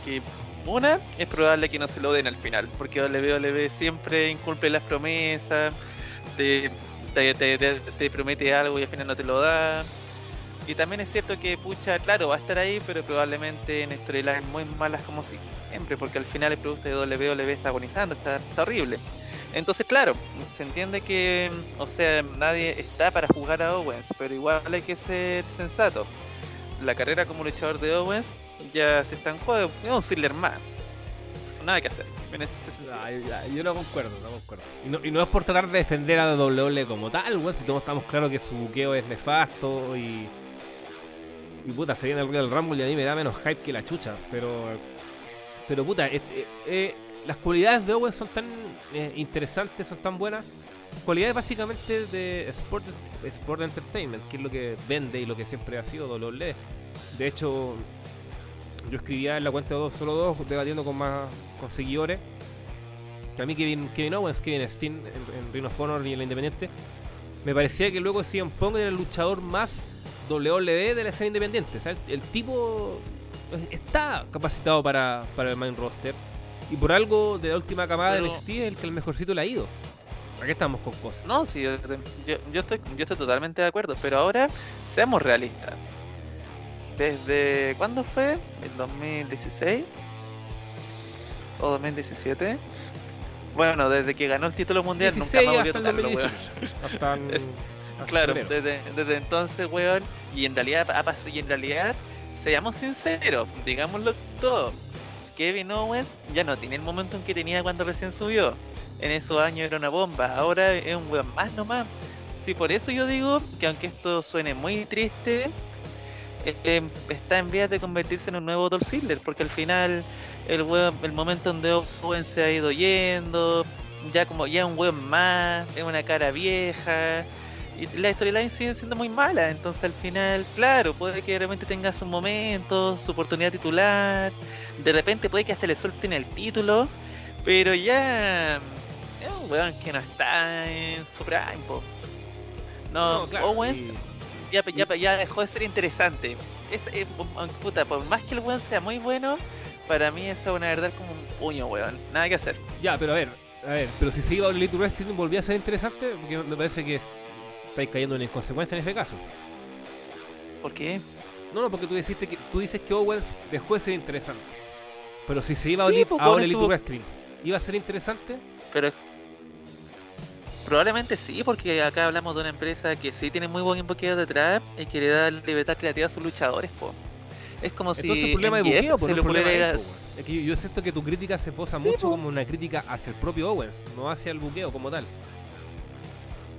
que, una, es probable que no se lo den al final, porque WWE siempre incumple las promesas, de te, promete algo y al final no te lo da. Y también es cierto que Pucha, claro, va a estar ahí, pero probablemente en storylines muy malas como siempre, porque al final el producto de WWE está agonizando, está, horrible. Entonces, claro, se entiende que, o sea, nadie está para jugar a Owens, pero igual hay que ser sensato. La carrera como luchador de Owens ya se está en juego, es un Ziggler más nada que hacer. yo no concuerdo, no concuerdo. Y no, es por tratar de defender a WWE como tal, weón, si todos estamos claros que su buqueo es nefasto y. Y puta, se viene el Royal Rumble y a mí me da menos hype que la chucha, pero. Pero puta, eh, eh, las cualidades de Owen son tan eh, interesantes, son tan buenas. Cualidades básicamente de Sport, Sport Entertainment, que es lo que vende y lo que siempre ha sido WWE. De hecho, yo escribía en la cuenta de dos, solo dos, debatiendo con más con seguidores. Que a mí Kevin, Kevin Owens, Kevin Steen en, en Ring of Honor y en la Independiente, me parecía que luego CM Punk era el luchador más WWE de la escena independiente. el, tipo está capacitado para, para el main roster. Y por algo de la última camada de NXT es el que el mejorcito le ha ido. Aquí estamos con cosas. No, sí, yo, yo, estoy, yo estoy totalmente de acuerdo. Pero ahora, seamos realistas. ¿Desde cuándo fue? ¿El 2016? ¿O 2017? Bueno, desde que ganó el título mundial nunca más volvió a tocarlo, weón. claro, desde, desde, entonces, weón. Y en realidad, y en realidad, seamos sinceros, digámoslo todo. Kevin Owens ya no tiene el momento en que tenía cuando recién subió. En esos años era una bomba, ahora es un weón más nomás. Sí, por eso yo digo que aunque esto suene muy triste, eh, está en vías de convertirse en un nuevo Dolph Ziggler, porque al final el el momento donde Owen se ha ido yendo, ya como ya un weón más, es una cara vieja, y la storyline sigue siendo muy mala, entonces al final, claro, puede que de repente tenga su momento, su oportunidad titular, de repente puede que hasta le suelten el título, pero ya es un weón que no está en su prime, No, Owens ya, ya, ya dejó de ser interesante. Es, puta, por más que el weón sea muy bueno, para mí eso es una verdad como un puño, weón. Nada que hacer. Ya, pero a ver, a ver, pero si se iba a Elite Wrestling volvía a ser interesante, porque me parece que estáis cayendo en inconsecuencia en ese caso. ¿Por qué? No, no, porque tú, dijiste que, tú dices que Owens dejó de ser interesante. Pero si se iba a Sí, Elite, pues, a con All Elite Wrestling, ¿iba a ser interesante? Pero probablemente sí, porque acá hablamos de una empresa que sí tiene muy buen buqueo detrás y que le da libertad creativa a sus luchadores, po. Es como si Entonces el problema de buqueo, pues, se no problema ocurriera de ir él, a- po, weón. Es que yo, yo siento que tu crítica se posa Sí, mucho po. como una crítica hacia el propio Owens, no hacia el buqueo como tal.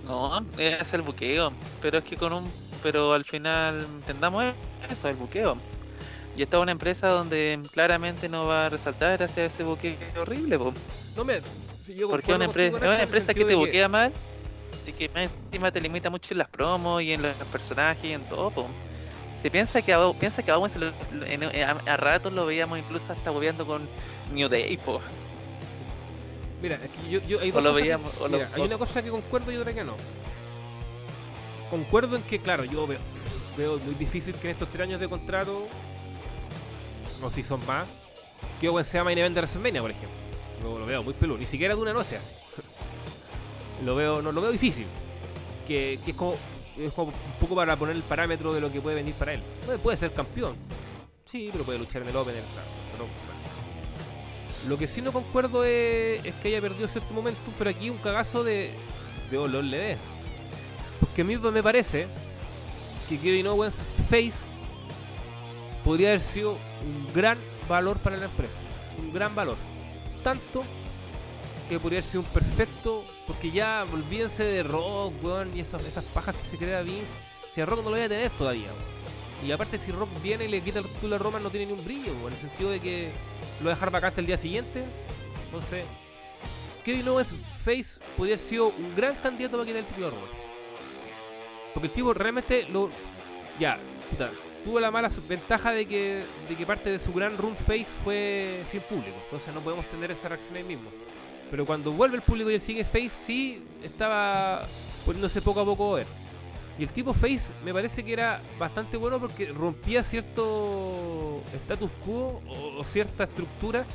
No, es el buqueo, pero es que con un... Pero al final entendamos eso, el buqueo. Y esta es una empresa donde claramente no va a resaltar hacia ese buqueo horrible, po. No me. si yo Porque es una, empresa, una empresa que te buquea mal y que más encima te limita mucho en las promos y en los personajes y en todo. po. Si piensa que piensa que a a, a ratos lo veíamos incluso hasta hueveando con New Day, po. Mira, es que yo, yo hay O dos lo cosas que- veíamos, o lo- mira, hay o- una cosa que concuerdo y otra que no. Concuerdo en que, claro, yo veo, veo muy difícil que en estos tres años de contrato, o si son más, que Owen sea main event de WrestleMania, por ejemplo. Lo, lo veo muy peludo, ni siquiera de una noche así. Lo veo, no, lo veo difícil. Que, que es, como, es como un poco para poner el parámetro de lo que puede venir para él. Puede, puede ser campeón. Sí, pero puede luchar en el Opener, claro. Pero. Lo que sí no concuerdo es, que haya perdido cierto momentum, pero aquí un cagazo de, de olor le ve. Porque a mí me parece que Kevin Owens Face podría haber sido un gran valor para la empresa. Un gran valor. Tanto que podría haber sido un perfecto. Porque ya olvídense de Rock, weón, y esas, esas pajas que se crea Vince. Si a Rock no lo voy a tener todavía. Y aparte, si Rock viene y le quita el título a Roman, no tiene ni un brillo, en el sentido de que lo va a dejar vacante el día siguiente. Entonces, Kevin Owens Face podría haber sido un gran candidato para quitar el título a Roman. Porque el tipo realmente lo. Ya, puta, tuvo la mala ventaja de que, de que parte de su gran run face fue sin público. Entonces no podemos tener esa reacción ahí mismo. Pero cuando vuelve el público y él sigue face, sí estaba poniéndose poco a poco over. Y el tipo face me parece que era bastante bueno porque rompía cierto status quo o, cierta estructura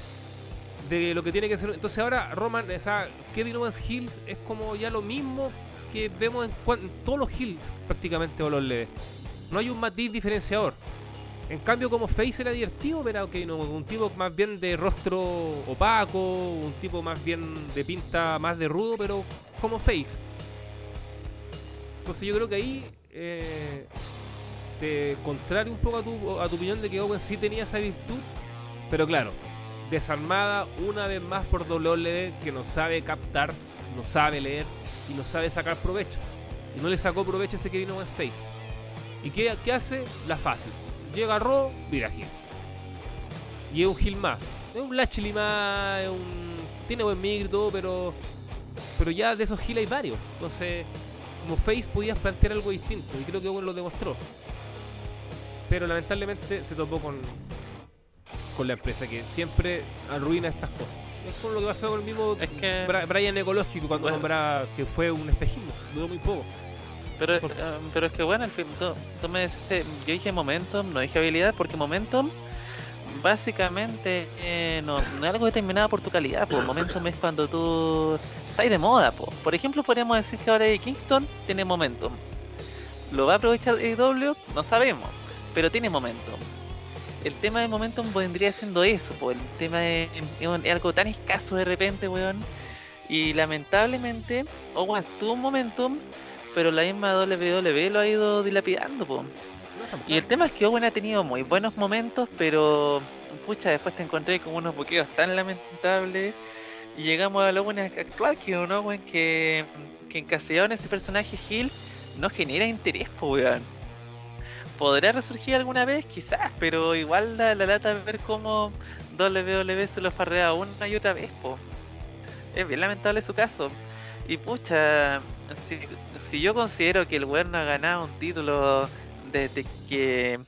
de lo que tiene que ser. Entonces ahora Roman, o sea, Kevin Owens Hills es como ya lo mismo que vemos en, en todos los Hills prácticamente o los leves. No hay un matiz diferenciador. En cambio, como Face era divertido, pero ok, no, un tipo más bien de rostro opaco, un tipo más bien de pinta más de rudo, pero como Face. Entonces yo creo que ahí eh, te contrario un poco a tu, a tu opinión de que Owen sí tenía esa virtud, pero claro, desarmada una vez más por WWE que no sabe captar, no sabe leer y no sabe sacar provecho. Y no le sacó provecho a ese Kevin Owens Face. ¿Y qué, qué hace? La fácil. Llega Raw, mira Gil. Y es un Gil más. Es un Lashley más, es un... tiene buen micro y todo, pero... Pero ya de esos Gil hay varios. Entonces, como Face podías plantear algo distinto. Y creo que Owen lo demostró. Pero lamentablemente se topó con, con la empresa que siempre arruina estas cosas. Es como lo que pasó con el mismo Es que- Brian Ecológico cuando Bueno. nombraba que fue un espejismo. Duró muy poco. Pero, Por- eh, pero es que bueno, al fin, tú, tú me dijiste, yo dije momentum, no dije habilidad, porque momentum básicamente eh, no, no es algo determinado por tu calidad, pues momentum es cuando tú estás de moda, po. por ejemplo podríamos decir que ahora Kingston tiene momentum. ¿Lo va a aprovechar AEW? No sabemos, pero tiene momentum. El tema de momentum vendría siendo eso, po. el tema de, es algo tan escaso de repente, weón. Y lamentablemente, Owens tuvo un momentum, pero la misma WWE lo ha ido dilapidando, po. Y el tema es que Owen ha tenido muy buenos momentos, pero pucha, después te encontré con unos buqueos tan lamentables. Y llegamos al Owen actual, que es un Owen que, que encasillado en ese personaje Hill no genera interés, po, weón. ¿Podrá resurgir alguna vez? Quizás, pero igual la, la lata ver cómo WWE se lo farrea una y otra vez, po. Es bien lamentable su caso. Y pucha, si, si yo considero que el weón no ha ganado un título desde que.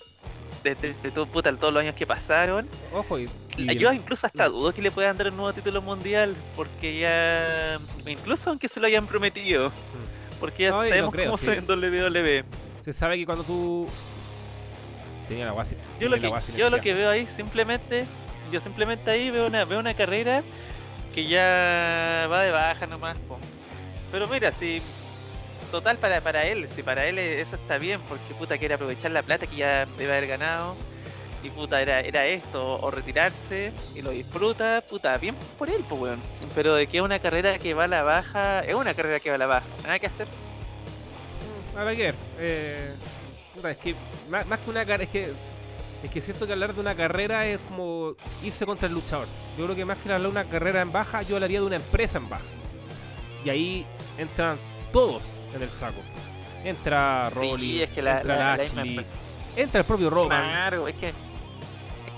Desde, de todo, puta, todos los años que pasaron. Ojo, y, y Yo el- incluso hasta dudo que le puedan dar un nuevo título mundial. Porque ya. Incluso aunque se lo hayan prometido. Porque ya No, sabemos creo, cómo sí. soy en WWE. se sabe que cuando tú. Tenía la guasi. Yo lo, que, yo lo que veo ahí simplemente. Yo simplemente ahí veo una, veo una carrera que ya va de baja nomás. po. Pero mira, si. Total para, para él, si para él eso está bien, porque puta quiere aprovechar la plata que ya debe haber ganado. y puta, era, era esto, o retirarse y lo disfruta, puta, bien por él, pues weón. Pero de que es una carrera que va a la baja, es una carrera que va a la baja, nada que hacer. Mm, Habrá que. Eh, es que más, más que una carrera, es que es que siento que hablar de una carrera es como irse contra el luchador. Yo creo que más que hablar de una carrera en baja, yo hablaría de una empresa en baja. Y ahí entran todos en el saco. Entra Sí, es que la- entra la- Lashley, entra el propio Roman. Claro, es que, es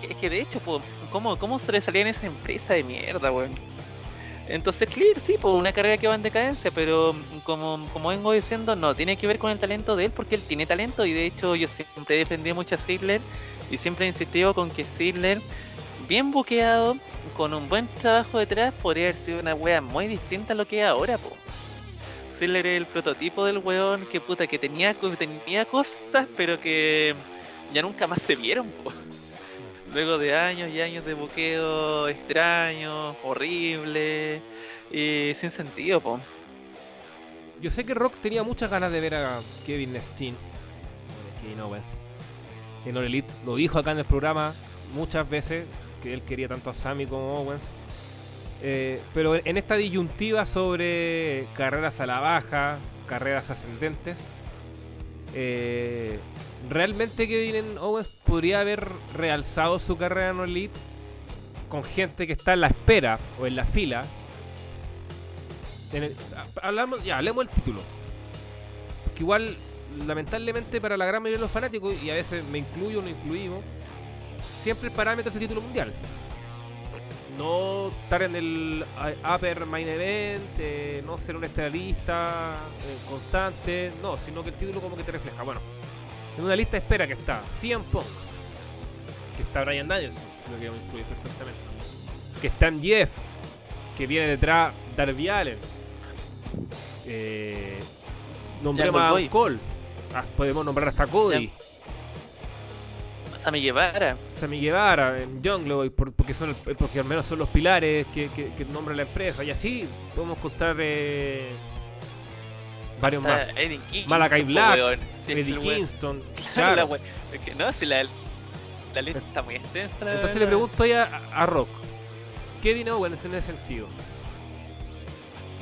que, es que de hecho, po, ¿cómo, ¿cómo se le salía en esa empresa de mierda, weón? Entonces, Clear, sí, pues una carrera que va en decadencia, pero como, como vengo diciendo, no tiene que ver con el talento de él, porque él tiene talento y de hecho yo siempre he defendido mucho a Ziggler y siempre he insistido con que Ziggler, bien buqueado, con un buen trabajo detrás, podría haber sido una wea muy distinta a lo que es ahora, po. Ziggler es el prototipo del weón que puta, que tenía, tenía cosas, pero que ya nunca más se vieron, po. Luego de años y años de buqueo extraño, horrible y sin sentido, po. Yo sé que Rock tenía muchas ganas de ver a Kevin Steen, o Kevin Owens, en All Elite. Lo dijo acá en el programa muchas veces que él quería tanto a Sammy como a Owens. Eh, pero en esta disyuntiva sobre carreras a la baja, carreras ascendentes, eh, realmente Kevin Owens podría haber realzado su carrera en Elite con gente que está en la espera o en la fila en el- ha- hablamos, ya, hablemos del título. Porque igual, lamentablemente para la gran mayoría de los fanáticos, y a veces me incluyo o no incluimos, siempre el parámetro es el título mundial. No estar en el upper main event, eh, no ser un estadista eh, constante, no, sino que el título como que te refleja. Bueno, en una lista de espera que está CM Punk, que está Brian Danielson, si lo queremos incluir perfectamente, que está Jeff, que viene detrás Darby Allen. Eh, nombremos a. Cole. Ah, podemos nombrar hasta Cody, Sammy Guevara. Sammy Guevara, por- porque, son el- porque al menos son los pilares que, que, que nombra la empresa. Y así podemos contar eh, varios está más. Eddie Kingston, Malakai Black, weón. Sí, Eddie el. Kingston. Claro, claro. la we- es que no, si la, la lista está muy extensa. la Entonces verdad. le pregunto ahí a, a Rock. Kevin Owens en ese sentido.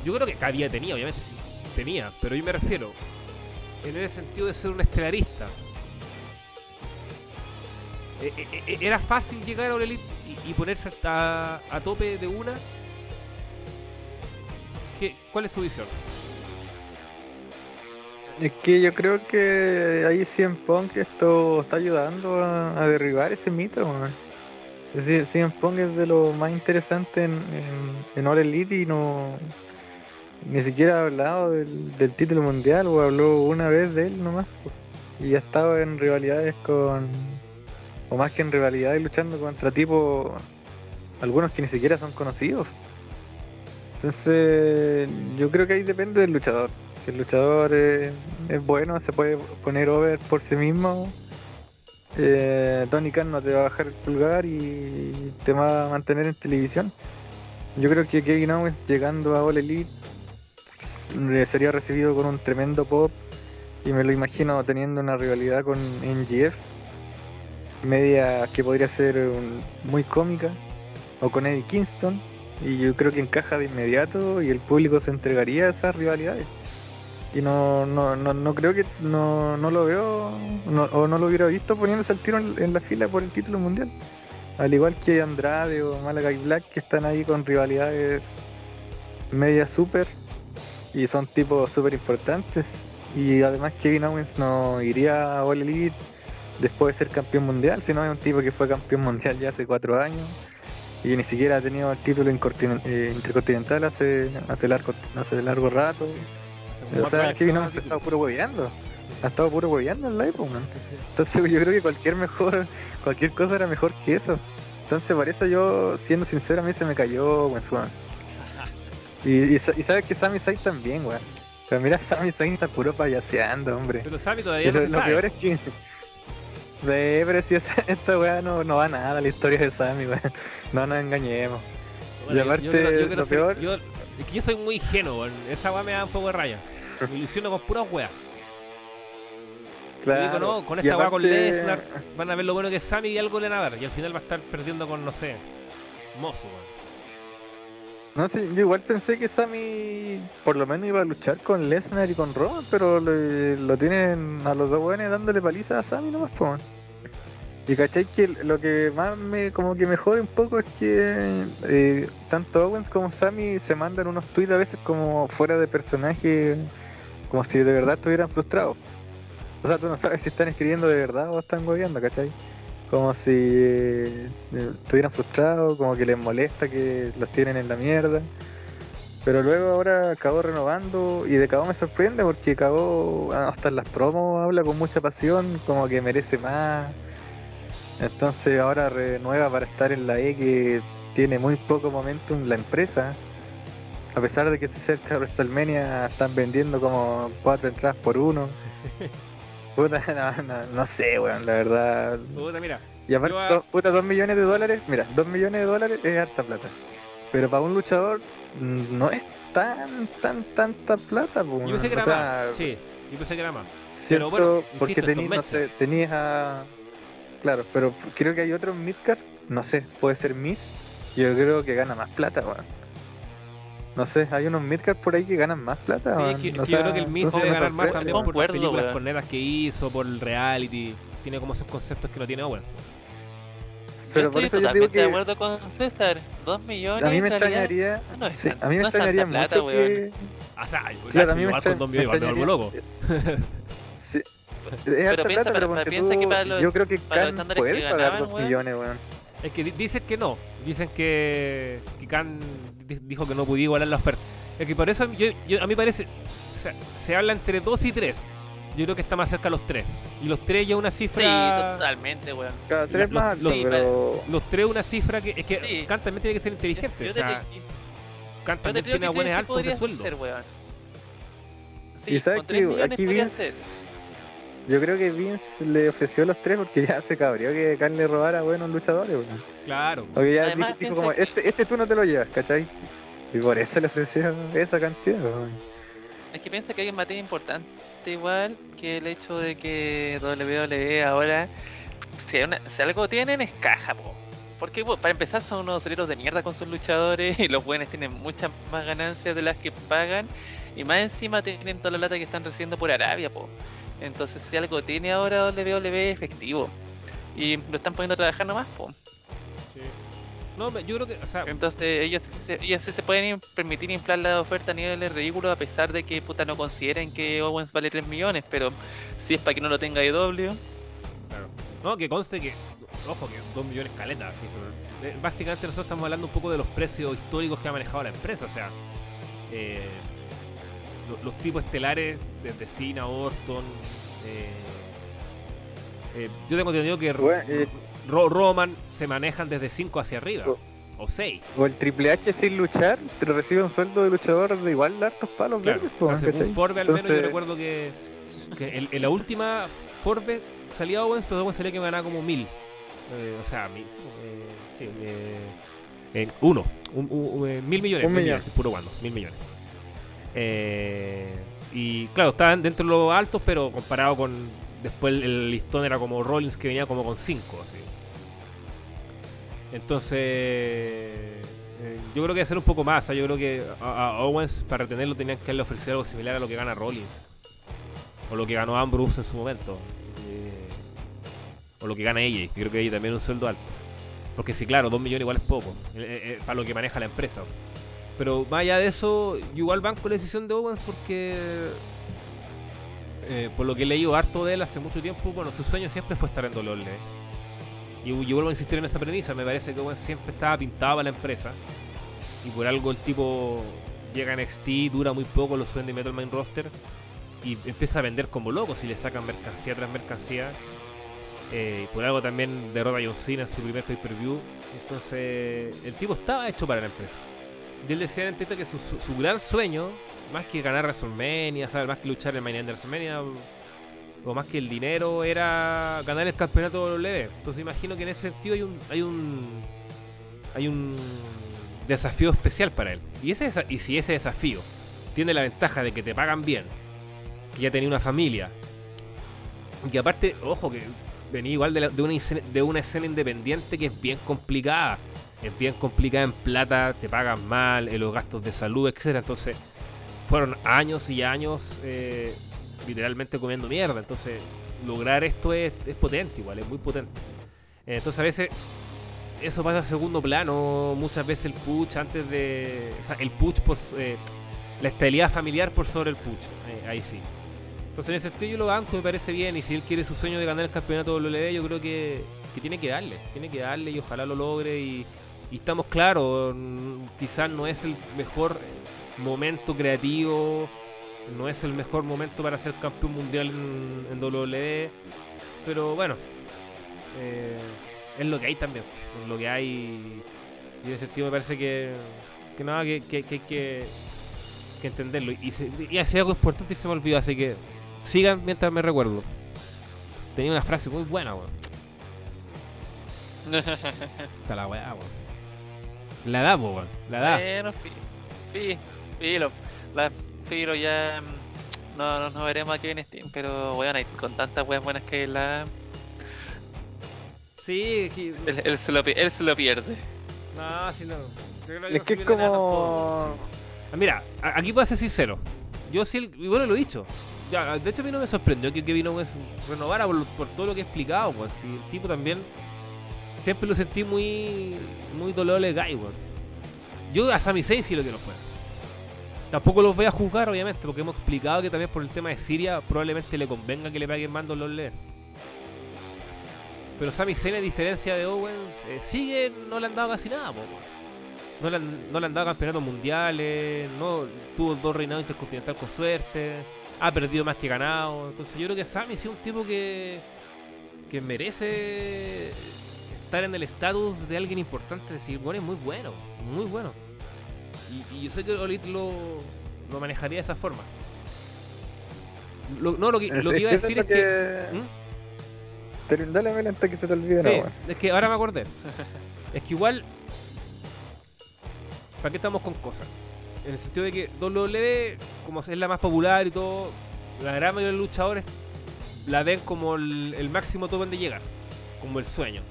Yo creo que había tenía, obviamente sí. Tenía, pero yo me refiero en ese sentido de ser un estelarista. Eh, eh, eh, ¿Era fácil llegar a Elite y, ponerse hasta a tope de una? ¿Qué, ¿Cuál es su visión? Es que yo creo que ahí CM Punk esto está ayudando a, a derribar ese mito, weón. Es es de lo más interesante en, en, en All Elite y no ni siquiera ha hablado del, del título mundial o habló una vez de él nomás. Y ha estado en rivalidades con, o más que en rivalidades luchando contra tipos, algunos que ni siquiera son conocidos. Entonces, yo creo que ahí depende del luchador. Si el luchador es, es bueno, se puede poner over por sí mismo. eh, Tony Khan no te va a bajar el pulgar y te va a mantener en televisión. Yo creo que Kevin Owens llegando a All Elite eh, sería recibido con un tremendo pop y me lo imagino teniendo una rivalidad con NGF media que podría ser un- muy cómica o con Eddie Kingston y yo creo que encaja de inmediato y el público se entregaría a esas rivalidades. Y no no, no, no creo que no, no lo veo o no lo hubiera visto poniéndose al tiro en, en la fila por el título mundial. Al igual que Andrade o Malakai Black que están ahí con rivalidades media super y son tipos súper importantes. Y además Kevin Owens no iría a All Elite después de ser campeón mundial, sino es un tipo que fue campeón mundial ya hace cuatro años y ni siquiera ha tenido el título eh, intercontinental hace, hace, largo, hace largo rato. Hace O sea, Kevin Owens ha estado puro hueveando. Ha estado puro hueveando en la época, man. Entonces yo creo que cualquier mejor, cualquier cosa era mejor que eso. Entonces por eso yo, siendo sincero, a mí se me cayó weón. Y, y, y sabes que Sami Zayn también, weón. Pero mira, Sami Zayn está puro payaseando, hombre. Pero Sammy todavía no se lo sabe. peor es que. Ve, pero si esa- esta weá no, no va a nada la historia de Sammy, weón. No nos engañemos. Bueno, Y aparte, yo lo ser- peor- yo- es que yo soy muy ingenuo, weón. esa weá me da un poco de raya. Me ilusiono con puras weas. Claro. no, con esta weá con Lesnar van a ver lo bueno que es Sammy y algo le van a dar. Y al final va a estar perdiendo con, no sé, Mozo, weón. No sé, yo igual pensé que Sammy por lo menos iba a luchar con Lesnar y con Roman, pero lo tienen a los dos buenos dándole paliza a Sammy nomás, man. Y cachai que lo que más me como que me jode un poco es que eh, tanto Owens como Sammy se mandan unos tweets a veces como fuera de personaje, como si de verdad estuvieran frustrados. O sea, tú no sabes si están escribiendo de verdad o están hueveando, ¿cachai? Como si eh, estuvieran frustrados, como que les molesta que los tienen en la mierda. Pero luego ahora acabó renovando y de cabo me sorprende porque cagó hasta en las promos habla con mucha pasión, como que merece más. Entonces ahora renueva para estar en la E que tiene muy poco momentum la empresa. A pesar de que se cerca de WrestleMania están vendiendo como cuatro entradas por uno. Puta, no, no, no sé, weón, la verdad. Puta, mira, Y aparte, Yo a- do- puta, dos millones de dólares, mira, dos millones de dólares es harta plata. Pero para un luchador mm, no es tan, tan, tanta plata, pues. yo pensé que era o sea, más. Sí, yo pensé que era más. Pero bueno, porque insisto, tení- estos no sé, tenías a. Claro, pero creo que hay otro midcard, no sé, puede ser Miss. Yo creo que gana más plata, weón. No sé, hay unos midcard por ahí que ganan más plata, Sí, es que, es que yo creo que el Miz debe ganar más también por las películas weón. cornetas que hizo, por el reality. Tiene como esos conceptos que no tiene Owens. Pero yo por estoy eso yo digo totalmente de que acuerdo con César. Dos millones a mí me extrañaría, no sí, a mí me extrañaría plata, mucho weón. que O sea, Claro, a mí me igual con millones, igual me vuelvo loco. extrañaría- Sí. Es harta piensa, plata, pero- pero piensa tú, que para los- yo creo que para Khan puede que pagar ganaban, dos weón. millones, weón. Es que di- dicen que no. Dicen que, que Khan dijo que no podía igualar la oferta. Es que por eso yo, yo- a mí parece. O sea, se habla entre 2 y 3. Yo creo que está más cerca los 3. Y los 3 ya una Sí, cifra. totalmente, weón. Cada tres los- más alto, los- sí, pero Los 3 una cifra que. Es que Sí. Khan también tiene que ser inteligente. Yo o te, sea, te también creo tiene buenos sí altos de sueldo. ser, weón. Sí, y sabes con tres que millones aquí Vince, ser. Yo creo que Vince le ofreció los tres porque ya se cabreó que Khan le robara buenos luchadores, weón. Claro. Porque ya Además, dijo, como, que- este, este tú no te lo llevas, ¿cachai? Y por eso le ofreció esa cantidad, weón. Es que piensa que hay un matiz importante igual que el hecho de que WWE ahora, si, hay una- si algo tienen es caja, po. Porque bueno, para empezar son unos aceleros de mierda con sus luchadores y los buenos tienen muchas más ganancias de las que pagan y más encima tienen toda la lata que están recibiendo por Arabia, po. Entonces si algo tiene ahora WWE efectivo y lo están poniendo a trabajar nomás, po. Sí. No, yo creo que. O sea, Entonces ellos, sí se- ellos sí se pueden permitir inflar la oferta a niveles ridículos a pesar de que puta no consideren que Owens vale 3 millones, pero si es para que no lo tenga IW, Claro. No, que conste que, ojo, que 2 millones sobre- eh, básicamente nosotros estamos hablando un poco de los precios históricos que ha manejado la empresa. O sea, eh, lo- los tipos estelares desde Cena, Orton. eh, eh, yo tengo entendido que Bueno, eh, Ro- Roman se manejan desde 5 hacia arriba. Oh. O 6. O el Triple H sin luchar, te recibe un sueldo de luchador de igual de hartos palos Claro. verdes, O po, sea, según. Forbes, al menos, yo recuerdo que, que en, en la última Forbes salía Owens, pero Owens salía que ganaba como mil. Eh, o sea, mil, sí, eh, sí, uno, un, un- un- mil millones, Un mil millón. millones, puro cuando, mil millones. Eh, y claro, estaban dentro de los altos, pero comparado con. Después el, listón era como Rollins que venía como con 5. Entonces, eh, yo creo que ser un poco más. sea, yo creo que a, Owens para retenerlo tenían que ofrecido algo similar a lo que gana Rollins. O lo que ganó Ambrose en su momento. eh, o lo que gana ella. Creo que ella también es un sueldo alto. Porque sí, claro, 2 millones igual es poco. para lo que maneja la empresa. Pero más allá de eso, igual banco la decisión de Owens porque. eh, por lo que he leído harto de él hace mucho tiempo, bueno, su sueño siempre fue estar en WWE. Y yo vuelvo a insistir en esa premisa, me parece que Owens siempre estaba pintado para la empresa. Y por algo el tipo llega a NXT, dura muy poco, lo suben de Metal Main Roster. Y empieza a vender como loco si le sacan mercancía tras mercancía. Eh, y por algo también derrota a John Cena en su primer pay-per-view. Entonces, el tipo estaba hecho para la empresa. Y él decía en que su, su- gran sueño, más que ganar WrestleMania, más que luchar en Event de WrestleMania, o más que el dinero, era ganar el campeonato WWE. Entonces imagino que en ese sentido hay un hay un hay un desafío especial para él. Y ese y si ese desafío tiene la ventaja de que te pagan bien, que ya tenía una familia Y aparte, ojo, que venía igual de, una, de una escena independiente que es bien complicada. Es bien complicada en plata, te pagan mal, en los gastos de salud, etcétera Entonces, fueron años y años eh, literalmente comiendo mierda. Entonces, lograr esto es, es potente, igual, es muy potente. Eh, entonces, a veces eso pasa a segundo plano. Muchas veces el push antes de. O sea, el push, pues, eh, la estabilidad familiar por sobre el push. eh, ahí sí. Entonces, en ese sentido, yo lo banco, me parece bien. Y si él quiere su sueño de ganar el campeonato WWE, yo creo que, que tiene que darle. Tiene que darle y ojalá lo logre. Y, y estamos claros, quizás no es el mejor momento creativo. No es el mejor momento para ser campeón mundial en, en WWE. Pero bueno, eh, es lo que hay también. Es lo que hay. Y en ese sentido me parece que, que nada, que, que, que hay que, que entenderlo. Y, se, y hace algo importante y se me olvidó, así que sigan mientras me recuerdo. Tenía una frase muy buena, weón. Está la weá, weón. La da, po, weón. La da. Bueno, fi, fi, filo. La filo ya. mm, No, no, no veremos aquí en Steam, pero bueno, hay- con tantas weas buenas que hay en la. Sí, que- Él, él se, lo, él se lo pierde. No, si no. Yo creo Es que es como- sí. Ah, Mira, a- aquí puedo ser sincero. Yo sí, el- y bueno, lo he dicho. Ya, de hecho, a mí no me sorprendió que Kevin Owens renovara por todo lo que he explicado. Pues. Si el tipo también. Siempre lo sentí muy. Muy doloroso guy, weón. Yo a Sami Zayn sí lo que no fue. Tampoco los voy a juzgar, obviamente, porque hemos explicado que también por el tema de Siria probablemente le convenga que le paguen más los leer. Pero Sami Zayn, a diferencia de Owens, eh, sigue, no le han dado casi nada, po. No le, han, no le han dado campeonatos mundiales, no tuvo dos reinados intercontinental con suerte, ha perdido más que ganado. Entonces yo creo que Sami sí es un tipo que, que merece estar en el estatus de alguien importante. Es decir, bueno, es muy bueno, muy bueno. Y, y yo sé que Olit lo, lo manejaría de esa forma. Lo, no, lo que, lo que iba a decir es que... ¿Mm? Pero dale Mel, antes que se te olvide, Sí, no, es que ahora me acordé. es que igual. ¿Para qué estamos con cosas? En el sentido de que WWE, como es la más popular y todo, la gran mayoría de los luchadores la ven como el, el máximo tope de llegar, como el sueño.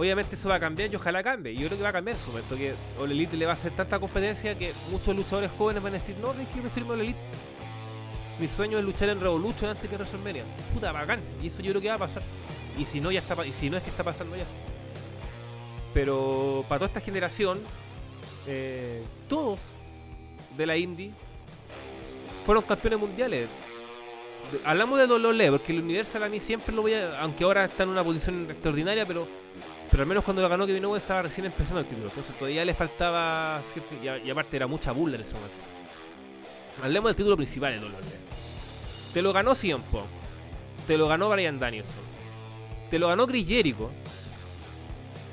Obviamente eso va a cambiar y ojalá cambie. Y yo creo que va a cambiar en su momento, que All le va a hacer tanta competencia que muchos luchadores jóvenes van a decir, no, es que yo prefiero All Elite. Mi sueño es luchar en Revolution antes que en WrestleMania. Puta, bacán. Y eso yo creo que va a pasar. Y si no, ya está y si no es que está pasando ya. Pero para toda esta generación, eh, todos de la indie fueron campeones mundiales. Hablamos de WWE, porque el Universal a mí siempre lo voy a. Aunque ahora está en una posición extraordinaria, pero. Pero al menos cuando lo ganó Kevin Owens estaba recién empezando el título. Entonces todavía le faltaba. cierto- y, y aparte era mucha burla en ese momento. Hablemos del título principal de WWE. Te lo ganó CM Punk. Te lo ganó Brian Danielson. Te lo ganó Chris Jericho.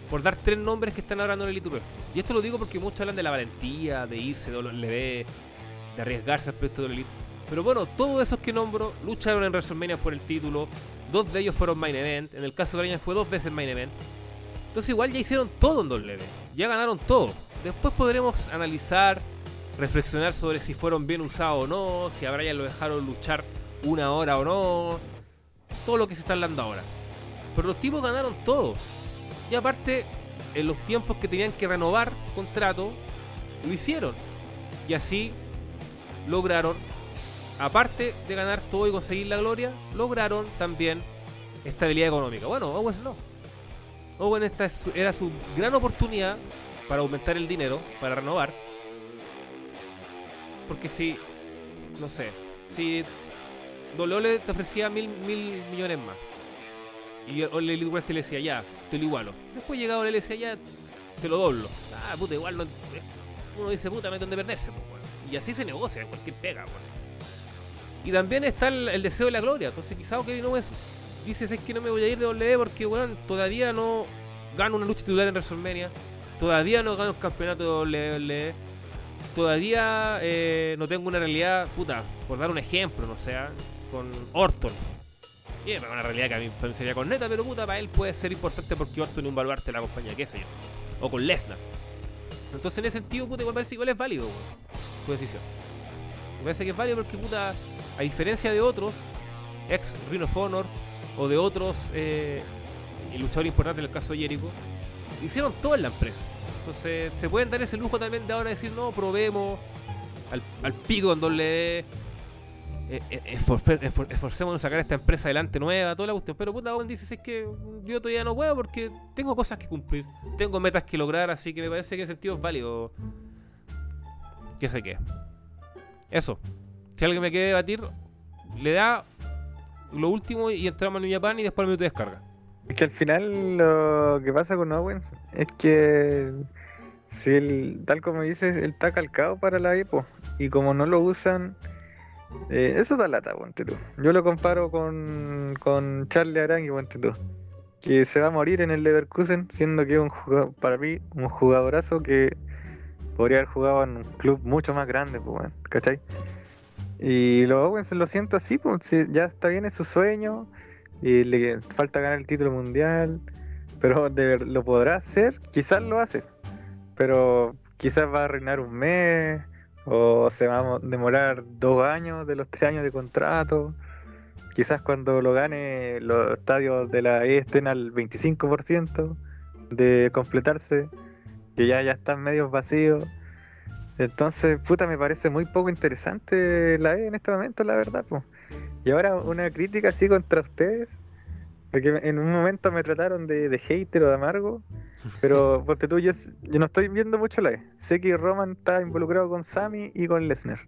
Por dar tres nombres que están ahora en el Elite. Y esto lo digo porque muchos hablan de la valentía, de irse de WWE, de arriesgarse al proyecto de Elite. Pero bueno, todos esos que nombro lucharon en WrestleMania por el título. Dos de ellos fueron main event. En el caso de Brian fue dos veces main event. Entonces igual ya hicieron todo en WWE. Ya ganaron todo. Después podremos analizar, reflexionar sobre si fueron bien usados o no, si a Brian lo dejaron luchar una hora o no. Todo lo que se está hablando ahora. Pero los tipos ganaron todo. Y aparte, en los tiempos que tenían que renovar contrato, lo hicieron. Y así lograron, aparte de ganar todo y conseguir la gloria, lograron también estabilidad económica. Bueno, Owens no. Owens esta es su- era su gran oportunidad para aumentar el dinero, para renovar. Porque si, no sé, si WWE te ofrecía mil, mil millones más. Y Elite Wrestling le decía, ya, te lo igualo. Después llegaba Ole y le decía, ya, te lo doblo. Ah, puta, igual no. eh, Uno dice, puta, me donde perderse, pues, weón. Y así se negocia cualquier pega, weón. Y también está el, el deseo de la gloria. Entonces, quizás Kevin Owens dice, es que no me voy a ir de WWE porque, weón, todavía no gano una lucha titular en WrestleMania. Todavía no gano el campeonato de WWE. Todavía eh, no tengo una realidad, puta, por dar un ejemplo, no sé, ah, con Orton. Y es una realidad que a mí sería con neta, pero puta, para él puede ser importante porque Orton es un baluarte de la compañía, qué sé yo. O con Lesnar. Entonces en ese sentido, puta, igual parece igual es válido, weón, tu decisión. Me parece que es válido porque, puta, a diferencia de otros, ex Ring of Honor, o de otros eh, luchadores importantes, en el caso de Jericho, hicieron todo en la empresa. Entonces, se pueden dar ese lujo también de ahora decir, no, probemos al, pico en doble eh, eh, esforce- esfor- esforcémonos sacar esta empresa adelante nueva, toda la cuestión. Pero puta, Owen dice, "Si es que yo todavía no puedo porque tengo cosas que cumplir, tengo metas que lograr, así que me parece que ese sentido es válido. Que sé qué. Eso. Si alguien me quiere debatir, le da lo último y entramos a New Japan y después el minuto de descarga. Es que al final lo que pasa con Owens es que si él, tal como dices, él está calcado para la EPO y como no lo usan, eh, eso da lata, ponte. Yo lo comparo con, con Charlie Arangui, ponte tú, que se va a morir en el Leverkusen siendo que es un jugador, para mí un jugadorazo que podría haber jugado en un club mucho más grande, pues, ¿cachai? Y los Owens lo siento así, pues ya está bien, es su sueño y le falta ganar el título mundial, pero de ver- lo podrá hacer, quizás lo hace, pero quizás va a reinar un mes o se va a mo- demorar dos años de los tres años de contrato. Quizás cuando lo gane los estadios de la E estén al 25% de completarse, que ya, ya están medios vacíos. Entonces, puta, me parece muy poco interesante la E en este momento, la verdad. po. Y ahora una crítica así contra ustedes, porque en un momento me trataron de, de hater o de amargo, pero ponte tú, yo, yo no estoy viendo mucho la E. Sé que Roman está involucrado con Sammy y con Lesnar.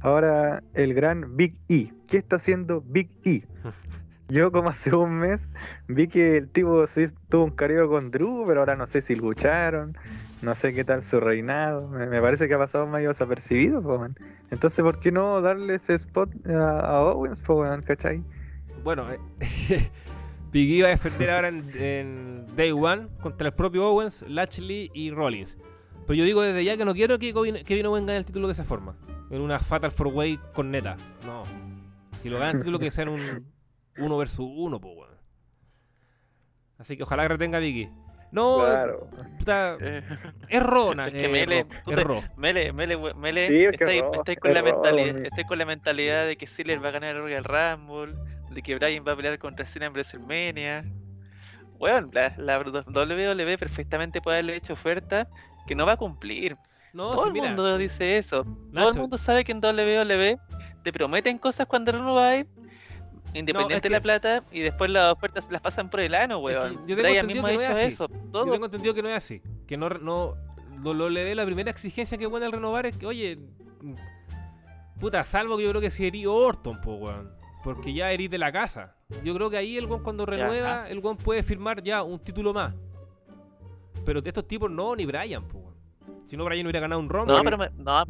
Ahora el gran Big E. ¿Qué está haciendo Big E? Yo como hace un mes vi que el tipo sí tuvo un careo con Drew, pero ahora no sé si lucharon, no sé qué tal su reinado. Me, me parece que ha pasado medio desapercibido, po, man. Entonces, ¿por qué no darle ese spot a, a Owens, po, man, ¿cachai? Bueno, eh, Big E va a defender ahora en, en Day One contra el propio Owens, Lashley y Rollins. Pero yo digo desde ya que no quiero que Kevin Owens gane el título de esa forma. En una Fatal 4-Way con neta. No. Si lo gana el título que sea en un uno versus uno, pues weón. Así que ojalá que retenga a No, puta, Eh, es Rona. Es que eh, Mele, Ro, tú es Ro. Mele, Mele, Mele, Sí, es que estáis, Raw, estáis con la es Raw, mentalidad, mi- estáis con la mentalidad de que Ziggler va a ganar el Royal Rumble, de que Bryan va a pelear contra Cena en WrestleMania. Bueno, la, la WWE perfectamente puede haberle hecho oferta que no va a cumplir. No, Todo sí, el mira. mundo dice eso. Todo Nacho. el mundo sabe que en WWE te prometen cosas cuando renováis, independiente de la plata, y después las ofertas se las pasan por el ano, Es que weón. yo tengo entendido mismo que no es así. eso. Yo tengo entendido que no es así. Que no, no lo, lo le dé la primera exigencia que pone al renovar es que, oye, puta, salvo que yo creo que si erí Orton, po, weón. Porque ya erí de la casa. Yo creo que ahí el weón cuando renueva, el weón puede firmar ya un título más. Pero de estos tipos no, ni Brian, po, weón. Si no, Brian hubiera ganado un Rumble. No, pero me- no.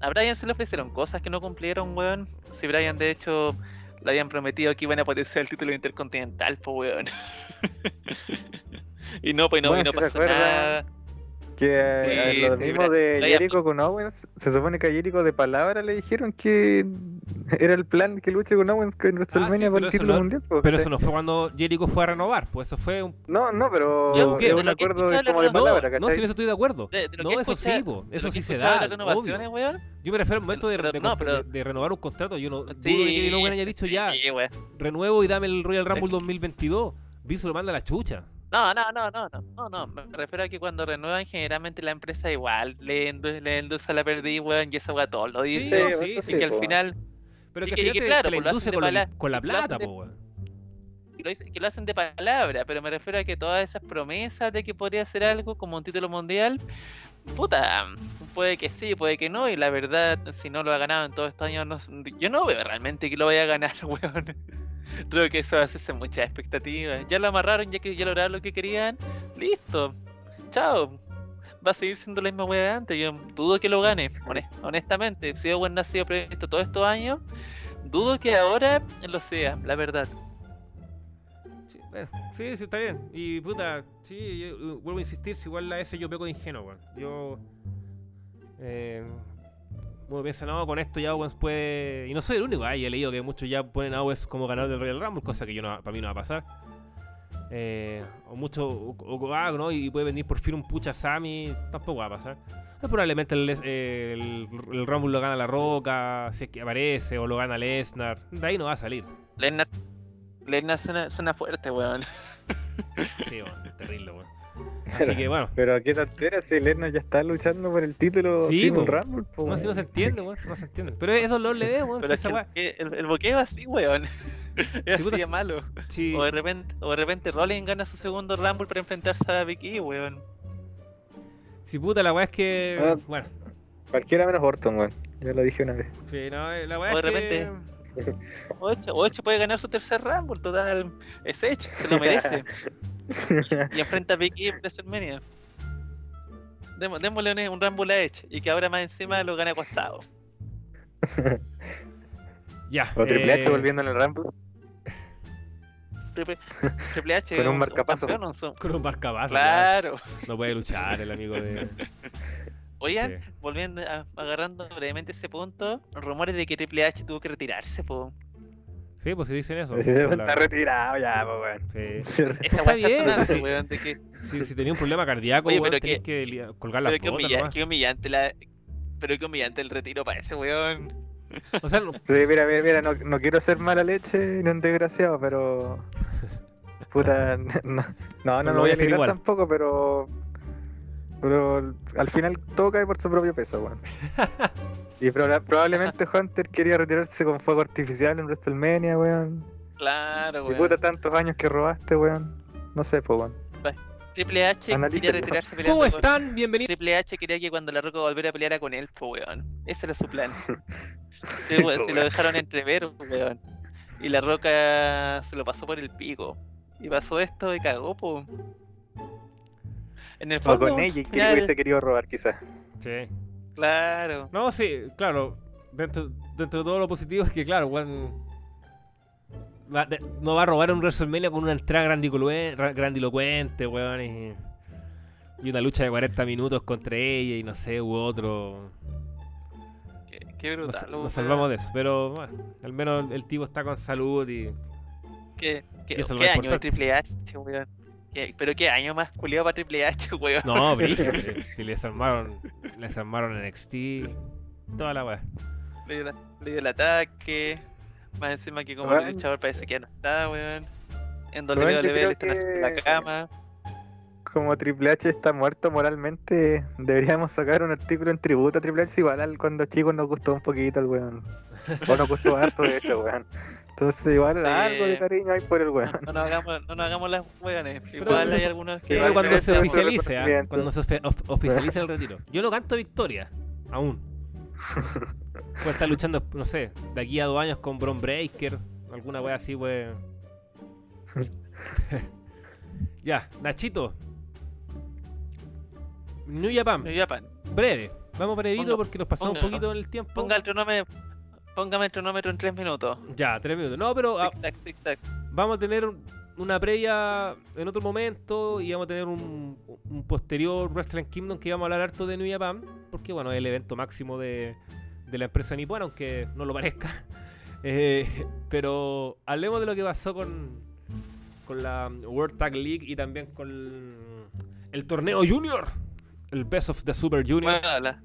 A Brian se le ofrecieron cosas que no cumplieron, weón. Si Brian, de hecho, le habían prometido que iban a potenciar el título intercontinental, pues, weón. y no, pues no, y no pasó nada. Que Sí, lo sí, mismo de Jericho con Owens, se supone que a Jericho de palabra le dijeron que era el plan que luche con Owens en WrestleMania por pero el eso título no- mundial. po, Pero eso no fue cuando Jericho fue a renovar, pues eso fue un... No, no, pero un que acuerdo de, como de la- No, palabra, no, si en eso estoy de acuerdo. De- de lo no, que eso escucha- sí, po, eso que sí se da. obvio. weón. Yo me refiero al momento de, Pero de no, con- pero- de- de renovar un contrato. Yo no dudo de Sí, que Kevin Owens haya dicho ya, sí, renuevo y dame el Royal Rumble 2022. Vince lo manda a la chucha. No, no, no, no, no, no, no, me refiero a que cuando renuevan generalmente la empresa igual le, endu- le endulza la perdida, weón, y esa weá todo lo dice. sí, sí, sí, y que al final, Pero que, que- que claro, la pues lo hacen con, de la- con plata, de- po, weón. que lo, que hacen de palabra, pero me refiero a que todas esas promesas de que podría hacer algo como un título mundial, puta, puede que sí, puede que no, y la verdad, si no lo ha ganado en todos estos años, no, yo no veo realmente que lo vaya a ganar, weón. Creo que eso hace muchas expectativas. Ya lo amarraron, ya que ya lograron lo que querían, listo, chao. Va a seguir siendo la misma wea de antes, yo dudo que lo gane, hone- honestamente. Si ha sido previsto todos estos años, dudo que ahora lo sea, la verdad. Sí, sí, está bien. Y puta, sí, yo, vuelvo a insistir, si igual la S yo peco de ingenuo, weón. Yo. Eh, bueno, piensa, no, con esto ya Owens puede. Y no soy el único, y he leído que muchos ya ponen a Owens como ganador del Royal Rumble, cosa que yo no, para mí no va a pasar. Eh, o mucho, o, o- ah, ¿no? Y puede venir por fin un pucha Sammy, tampoco va a pasar. Eh, probablemente el, eh, el, el Rumble lo gana La Roca, si es que aparece, o lo gana Lesnar. De ahí no va a salir. Lesnar Lesnar suena, suena fuerte, weón. Sí, weón, terrible, weón. Así Pero- que bueno, Pero qué tontera si Lesnar ya está luchando por el título Sí. Rumble, po, no, si no weón. se entiende, weón, no se entiende. Pero es dolor le weón, Pero si es que el, el, el boqueo así, weón. Es así de malo. sí, O de repente, o de repente Rollins gana su segundo Rumble para enfrentarse a Big E, weón. si puta la weá es que. Ah. Bueno, Cualquiera menos Orton, weón. Ya lo dije una vez. sí, no, eh, la weá O es de que. repente- O Edge, o Edge puede ganar su tercer Rumble, total. Es Edge, se lo merece. y enfrenta a Big E en WrestleMania. Demo- démosle un, un Rumble a Edge y que ahora más encima lo gane acostado. Ya. o Triple H eh, volviendo en el Rumble. Triple, Triple H Con un marcapaso. campeón, Con un marcapaso. Claro. No puede luchar el amigo de. Oigan, Sí. volviendo a- agarrando brevemente ese punto, rumores de que Triple H tuvo que retirarse, po. Sí, pues si dicen eso. La- Está retirado ya, po, weón. Sí. Esa Está bien, sonando, sí, sí. weón, de que Si, si tenía un problema cardíaco, Oye, weón, pero tenés que li- colgar la pero qué, humilla- humillante la pero qué humillante el retiro para ese weón. O sea, no- Sí, mira, mira, mira, no, no quiero ser mala leche ni un desgraciado, pero. Puta, no, no, no, lo no voy voy a negar igual. tampoco, pero. Pero al final todo cae por su propio peso, weón. Y proba- probablemente Hunter quería retirarse con fuego artificial en WrestleMania, weón. Claro, Y weón. puta, tantos años que robaste, weón. No sé, pues, weón. Triple H quería retirarse peleando ¿Cómo con- están? Bienvenidos. Triple H quería que cuando la Roca volviera a pelear con él, po, weón. Ese era su plan. Sí, weón, se lo dejaron entrever, weón. Y la Roca se lo pasó por el pico. Y pasó esto y cagó, po. En el O fondo, con ella, que ya- hubiese querido robar, quizás. Sí. claro. No, sí, claro. Dentro, dentro de todo lo positivo es que, claro, va- de- no va a robar un WrestleMania con una entrada grandilocuente, weón. Y, y una lucha de 40 minutos contra ella y no sé, u otro. Qué, brutal. nos salvamos de eso. Pero bueno, al menos el tipo está con salud y. ¿Qué, qué, año de. Triple H, weón? ¿Qué- pero qué año más culiado para Triple H, weón. No, sí, les armaron. Les armaron NXT. Toda la weá. Le dio, la- le dio el ataque. Más encima que como el luchador parece que ya no está, weón. En WWE le están haciendo la que- cama. Como Triple H está muerto moralmente, deberíamos sacar un artículo en tributo a Triple H. Igual al- cuando chicos nos gustó un poquito el weón. O nos gustó harto, de hecho, weón. Entonces, igual Sí. algo de cariño hay por el No, weón. no nos hagamos, no nos hagamos las weones. Pero- Igual hay algunos que. Pero Igual cuando se oficialice, reconocimiento. cuando se of- oficialice el retiro. Yo no canto victoria, aún. Puede estar luchando, no sé, de aquí a dos años con Bron Breaker, alguna wea así, pues. ya, Nachito. New Japan, New Japan. breve. Vamos brevito porque nos pasamos ponga- un poquito en el tiempo. Ponga el cronómetro. Póngame el cronómetro en 3 minutos. Ya, tres minutos. No, pero ah, Tic tac, tic tac. vamos a tener un- una previa en otro momento y vamos a tener un, un posterior Wrestling Kingdom que vamos a hablar harto de New Japan, porque bueno, es el evento máximo de, de la empresa nipona, aunque no lo parezca. Eh, pero hablemos de lo que pasó con, con la World Tag League y también con el torneo Junior, el Best of the Super Junior. Bueno, la.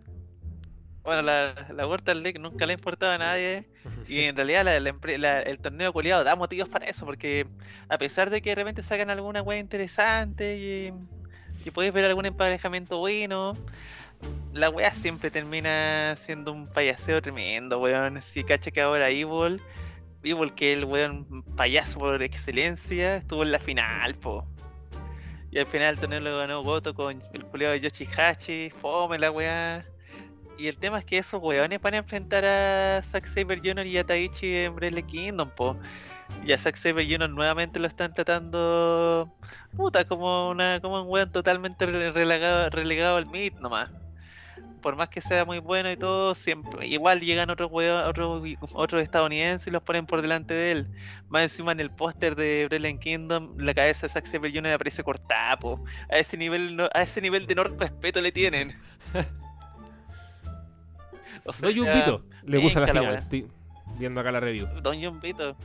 Bueno, la, la World League nunca le importaba a nadie. Y en realidad la- la el torneo culiado da motivos para eso, porque a pesar de que de repente sacan alguna wea interesante y, y podéis ver algún emparejamiento bueno, la wea siempre termina siendo un payaseo tremendo, weón. Si cacha que ahora Evil, Evil que el weón payaso por excelencia, estuvo en la final, po. Y al final el lo ganó Goto con el culiado de Yoshihachi, fome la weá. Y el tema es que esos weones van a enfrentar a Zack Saber Jr. y a Taichi en Wrestle Kingdom, po. Y a Zack Saber Jr. nuevamente lo están tratando puta como una como un weón totalmente re- relegado, relegado al mid nomás. Por más que sea muy bueno y todo, siempre igual llegan otros otros otros estadounidenses y los ponen por delante de él. Más encima en el póster de Wrestle Kingdom, la cabeza de Zack Saber Jr. aparece cortada, po. A ese nivel no- a ese nivel de no respeto le tienen. O Doy un sea, pito, le puse a la final. Estoy viendo acá la review. Don Jumbito.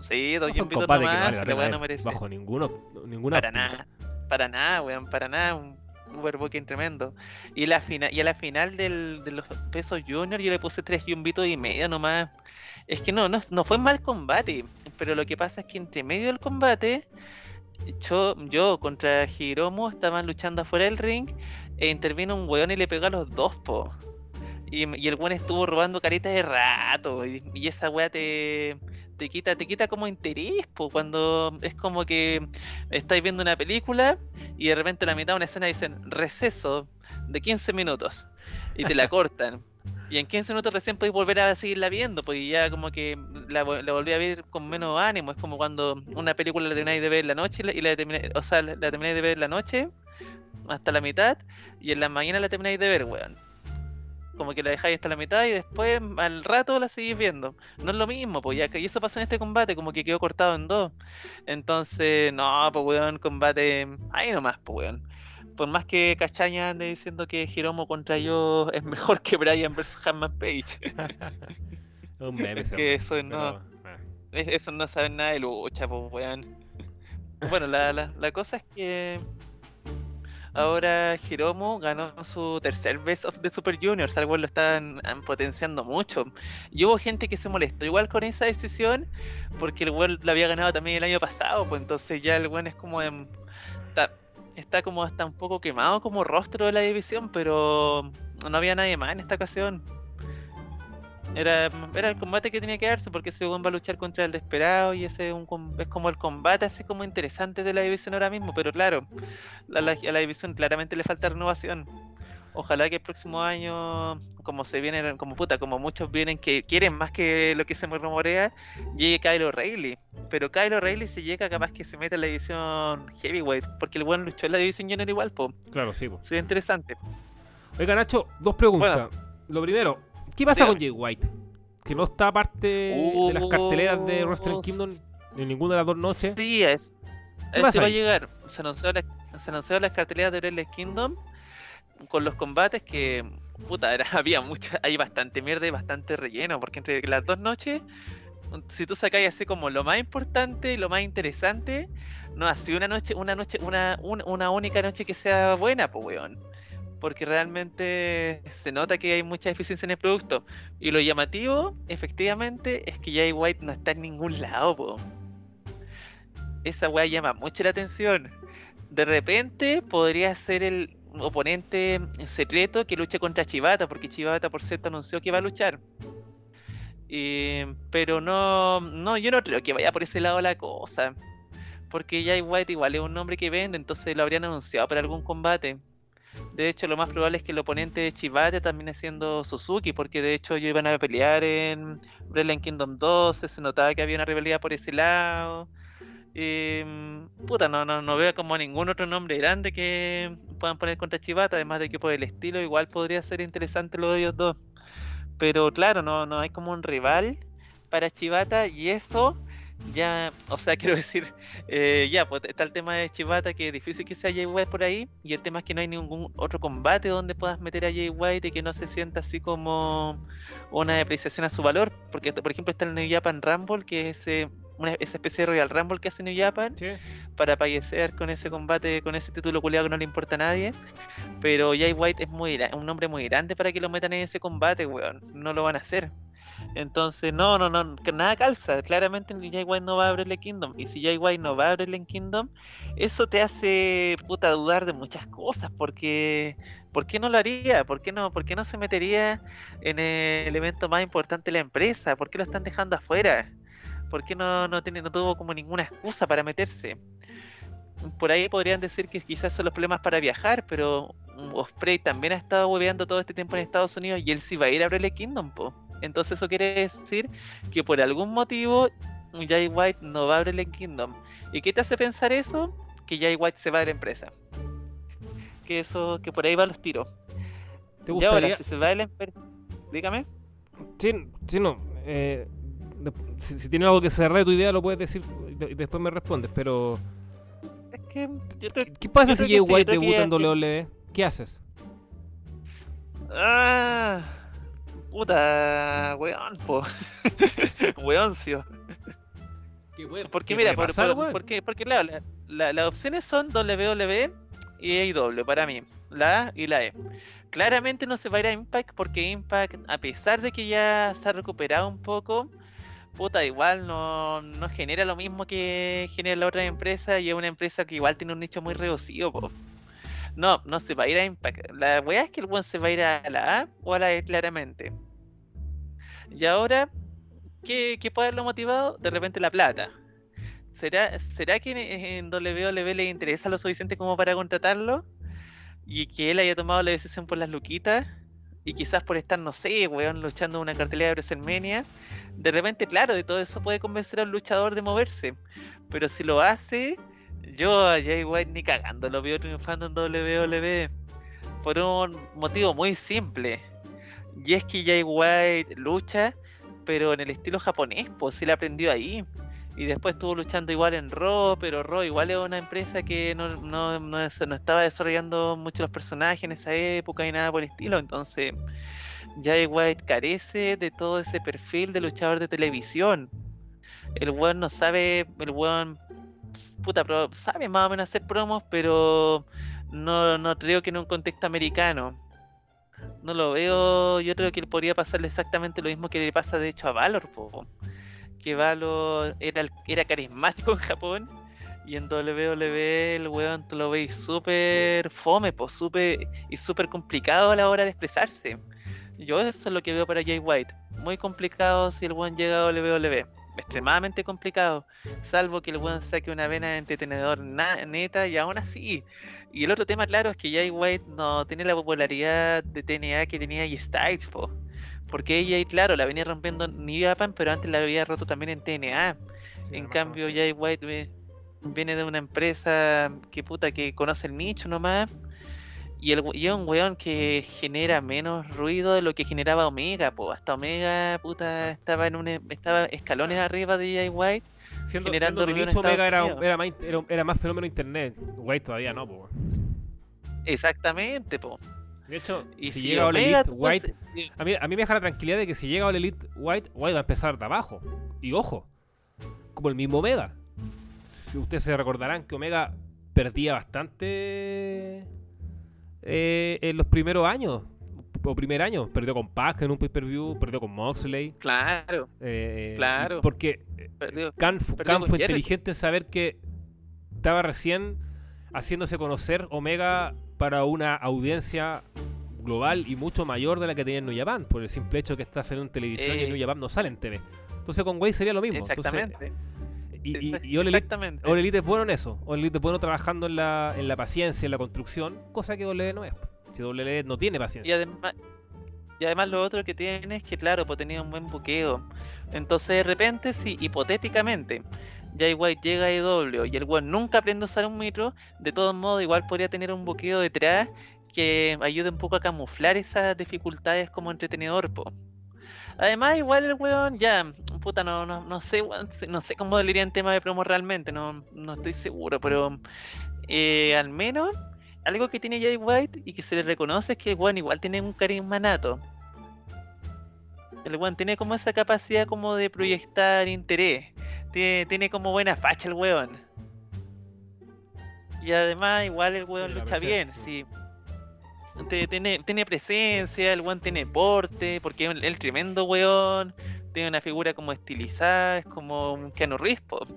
Sí, Don No que no nomás, vale la no merece. bajo ninguno, ninguna Para nada, para nada, weón, para nada. Un, overbooking tremendo. Y, la fina- y a la final del, de los pesos junior yo le puse tres yumbitos y medio nomás. Es que no, no, no fue mal combate, pero lo que pasa es que entre medio del combate, yo, yo contra Hiromu estaban luchando afuera del ring e intervino un weón y le pegó a los dos, po. Y, y el weón estuvo robando caritas de rato. Y, y esa weá te, te quita, te quita como interés, po, cuando es como que estáis viendo una película y de repente a la mitad de una escena dicen receso de 15 minutos y te la cortan. Y en 15 minutos recién podéis volver a seguirla viendo, pues ya como que la, vo- la volví a ver con menos ánimo. Es como cuando una película la termináis de ver en la noche y la, la termináis- o sea, la, la termináis de ver en la noche hasta la mitad y en la mañana la termináis de ver, weón. Como que la dejáis hasta la mitad y después al rato la seguís viendo. No es lo mismo, pues ya que y eso pasó en este combate, como que quedó cortado en dos. Entonces, no, pues weón, combate ahí nomás, pues weón. Por más que Cachaña ande diciendo que Hiromo contra yo es mejor que Brian versus Hanman Page. Un meme, Es ese que eso no- pero. Es- Eso no saben nada de lucha, pues weón. Bueno, la, la, la cosa es que ahora Hiromu ganó su tercer Best of the Super Juniors, algo lo están potenciando mucho. Y hubo gente que se molestó igual con esa decisión, porque el weón lo había ganado también el año pasado, pues entonces ya el weón es como en- está, está como hasta un poco quemado como rostro de la división, pero no había nadie más en esta ocasión. Era, era el combate que tenía que darse porque ese weón va a luchar contra el desesperado y ese es, un es como el combate así como interesante de la división ahora mismo, pero claro, a la, a la división claramente le falta renovación. Ojalá que el próximo año, como se vienen, como puta, como muchos vienen que quieren más que lo que se me rumorea, llegue Kyle O'Reilly. Pero Kyle O'Reilly si llega capaz que se mete en la división heavyweight, porque el buen luchó en la división junior igual, po. Claro, sí. po. Sería interesante. Oiga, Nacho, dos preguntas. Lo primero, ¿qué pasa Dígame. con Jay White? Que no está parte de las carteleras de Wrestling Uh, Kingdom en ninguna de las dos noches. Sí, es. ¿Qué pasa va a llegar. Se anunció, la- se anunció las carteleras de Wrestle Kingdom con los combates que. Puta, era, había mucha, hay bastante mierda y bastante relleno, porque entre las dos noches, si tú sacáis así como lo más importante y lo más interesante, no ha sido una noche, una noche, una, un- una única noche que sea buena, pues weón. Porque realmente se nota que hay mucha eficiencia en el producto. Y lo llamativo, efectivamente, es que Jay White no está en ningún lado, esa weá llama mucho la atención. De repente podría ser el oponente secreto que luche contra Chivata, porque Chivata por cierto anunció que va a luchar. Pero no, no, yo no creo que vaya por ese lado la cosa. Porque Jay White igual es un nombre que vende, entonces lo habrían anunciado para algún combate. De hecho, lo más probable es que el oponente de Chivata también siendo Suzuki, porque de hecho ellos iban a pelear en Wrestling Kingdom 12, se notaba que había una rivalidad por ese lado. Mm, puta, no, no, no veo como ningún otro nombre grande que puedan poner contra Chivata, además de que por el estilo igual podría ser interesante lo de ellos dos. Pero claro, no, no hay como un rival para Chivata y eso ya, o sea, quiero decir, eh, ya, pues está el tema de Chivata que es difícil que sea Jay White por ahí y el tema es que no hay ningún otro combate donde puedas meter a Jay White y que no se sienta así como una depreciación a su valor, porque por ejemplo está el New Japan Rumble que es ese, una, esa especie de Royal Rumble que hace New Japan Sí. para fallecer con ese combate, con ese título culiado que no le importa a nadie. Pero Jay White es muy un nombre muy grande para que lo metan en ese combate, weón. No lo van a hacer. Entonces, no, no, no, que nada calza. Claramente Jay White no va a abrirle Kingdom. Y si Jay White no va a abrirle Kingdom, eso te hace puta dudar de muchas cosas. Porque, ¿por qué no lo haría? ¿Por qué no, por qué no se metería en el evento más importante de la empresa? ¿Por qué lo están dejando afuera? ¿Por qué no, no, tiene, no tuvo como ninguna excusa para meterse? Por ahí podrían decir que quizás son los problemas para viajar, pero Osprey también ha estado hueveando todo este tiempo en Estados Unidos y él sí va a ir a abrirle Kingdom, po. Entonces eso quiere decir que por algún motivo Jay White no va a abrirle Kingdom. ¿Y qué te hace pensar eso? Que Jay White se va de la empresa. Que eso, que por ahí van los tiros. ¿Te Y ahora, gustaría? si se va de la empresa... Dígame. Sí, sí, no. eh, si, si tiene algo que cerrar de tu idea, lo puedes decir y de- y después me respondes. Pero, Es que yo creo ¿qué, qué pasa si Jay sí, White yo creo que debuta en WWE? ¿Qué haces? Ah, puta, weón, po. Weoncio. Porque mira, por- por- porque, porque claro, la- la- las opciones son WWE y AEW para mí. la A y la E. Claramente no se va a ir a Impact porque Impact, a pesar de que ya se ha recuperado un poco, puta, igual no, no genera lo mismo que genera la otra empresa y es una empresa que igual tiene un nicho muy reducido, po. No, no se va a ir a Impact. La weá es que el buen se va a ir a la A o a la E claramente. Y ahora, ¿qué, puede haberlo motivado? De repente la plata. ¿Será, ¿Será que en, en WWE le interesa lo suficiente como para contratarlo? Y que él haya tomado la decisión por las luquitas. Y quizás por estar, no sé, weón, luchando una cartelera de WrestleMania. De repente, claro, de todo eso puede convencer a un luchador de moverse. Pero si lo hace, yo a Jay White ni cagando lo veo triunfando en WWE. Por un motivo muy simple. Y es que Jay White lucha, pero en el estilo japonés, pues él aprendió ahí. Y después estuvo luchando igual en Raw, pero Raw igual es una empresa que no, no, no, no estaba desarrollando mucho los personajes en esa época y nada por el estilo. Entonces, Jay White carece de todo ese perfil de luchador de televisión. El weón no sabe, el weón puta, pro- sabe más o menos hacer promos, pero no, no creo que en un contexto americano. No lo veo, yo creo que podría pasarle exactamente lo mismo que le pasa de hecho a Valor, po. que Valor era, era carismático en Japón y en WWE el weón tú lo veis súper fome, pues súper y súper complicado a la hora de expresarse. Yo eso es lo que veo para Jay White, muy complicado si el weón llega a WWE, extremadamente complicado, salvo que el weón saque una vena de entretenedor neta y aún así. Y el otro tema claro es que Jay White no tiene la popularidad de TNA que tenía Jay Styles, po. Porque ella, claro, la venía rompiendo en Japan, pero antes la había roto también en TNA. En cambio, Jay White viene de una empresa que puta que conoce el nicho nomás. Y, el, y es un weón que genera menos ruido de lo que generaba Omega, po. Hasta Omega, puta, estaba en un, e- estaba escalones arriba de Jay White. Siendo, generando siendo ruido en Omega era, era, más, era, era más fenómeno internet. White todavía no, po. Exactamente, po. De hecho, Y si si llega All Elite, White, sí, a mí, a mí me deja la tranquilidad de que si llega All Elite White, White va a empezar de abajo. Y ojo, como el mismo Omega. Si ustedes se recordarán que Omega perdía bastante eh, en los primeros años. O primer año. Perdió con Pac en un pay-per-view, perdió con Moxley. Claro, eh, Claro. Porque eh, perdió. Khan, Perdió fue inteligente en saber que estaba recién haciéndose conocer Omega para una audiencia global y mucho mayor de la que tenía en New Japan, por el simple hecho que está saliendo en televisión y en New Japan no sale en TV. Entonces con Way sería lo mismo. Entonces, Exactamente. Y, y, Exact- y All Elite, Exactamente. All Elite es bueno en eso. All Elite es bueno trabajando en la, en la paciencia, en la construcción, cosa que WWE no es. Si WWE no tiene Y paciencia. además, y además lo otro que tiene es que, claro, pues tenía un buen buqueo. Entonces, de repente, si hipotéticamente Jay White llega a IW y el weón nunca aprende a usar un micro, de todos modos, igual podría tener un buqueo detrás que ayude un poco a camuflar esas dificultades como entretenedor, po. Además, igual el weón, ya, puta, no, no, no sé, no sé cómo le iría en tema de promo realmente, no, no estoy seguro, pero eh, al menos algo que tiene Jay White y que se le reconoce es que el weón igual tiene un carisma nato. El weón tiene como esa capacidad como de proyectar interés. Tiene, tiene como buena facha el weón. Y además igual el weón lucha bien, sí. Tiene, presencia, el weón tiene porte, porque es el, tremendo weón. Tiene una figura como estilizada, es como un Keanu Reeves.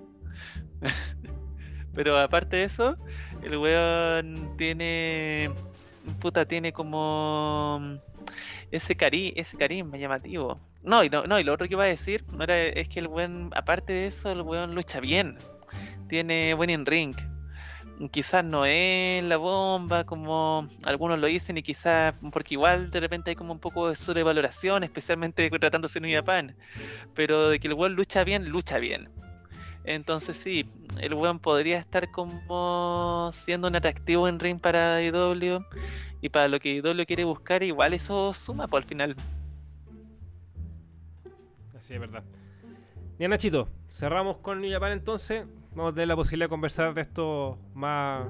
Pero aparte de eso, el weón tiene. Puta, tiene como. Ese, cari ese carisma llamativo. No y, no, no, y lo otro que iba a decir no era, es que el weón, aparte de eso, el weón lucha bien. Tiene buen in-ring. Quizás no es la bomba como algunos lo dicen y quizás porque igual de repente hay como un poco de sobrevaloración, especialmente tratándose de New Japan. Pero de que el weón lucha bien, lucha bien. Entonces sí, el weón podría estar como siendo un atractivo en ring para IW y para lo que IW quiere buscar, igual eso suma por al final. Así es verdad. Bien, Nachito, cerramos con New Japan entonces. Vamos a tener la posibilidad de conversar de esto más.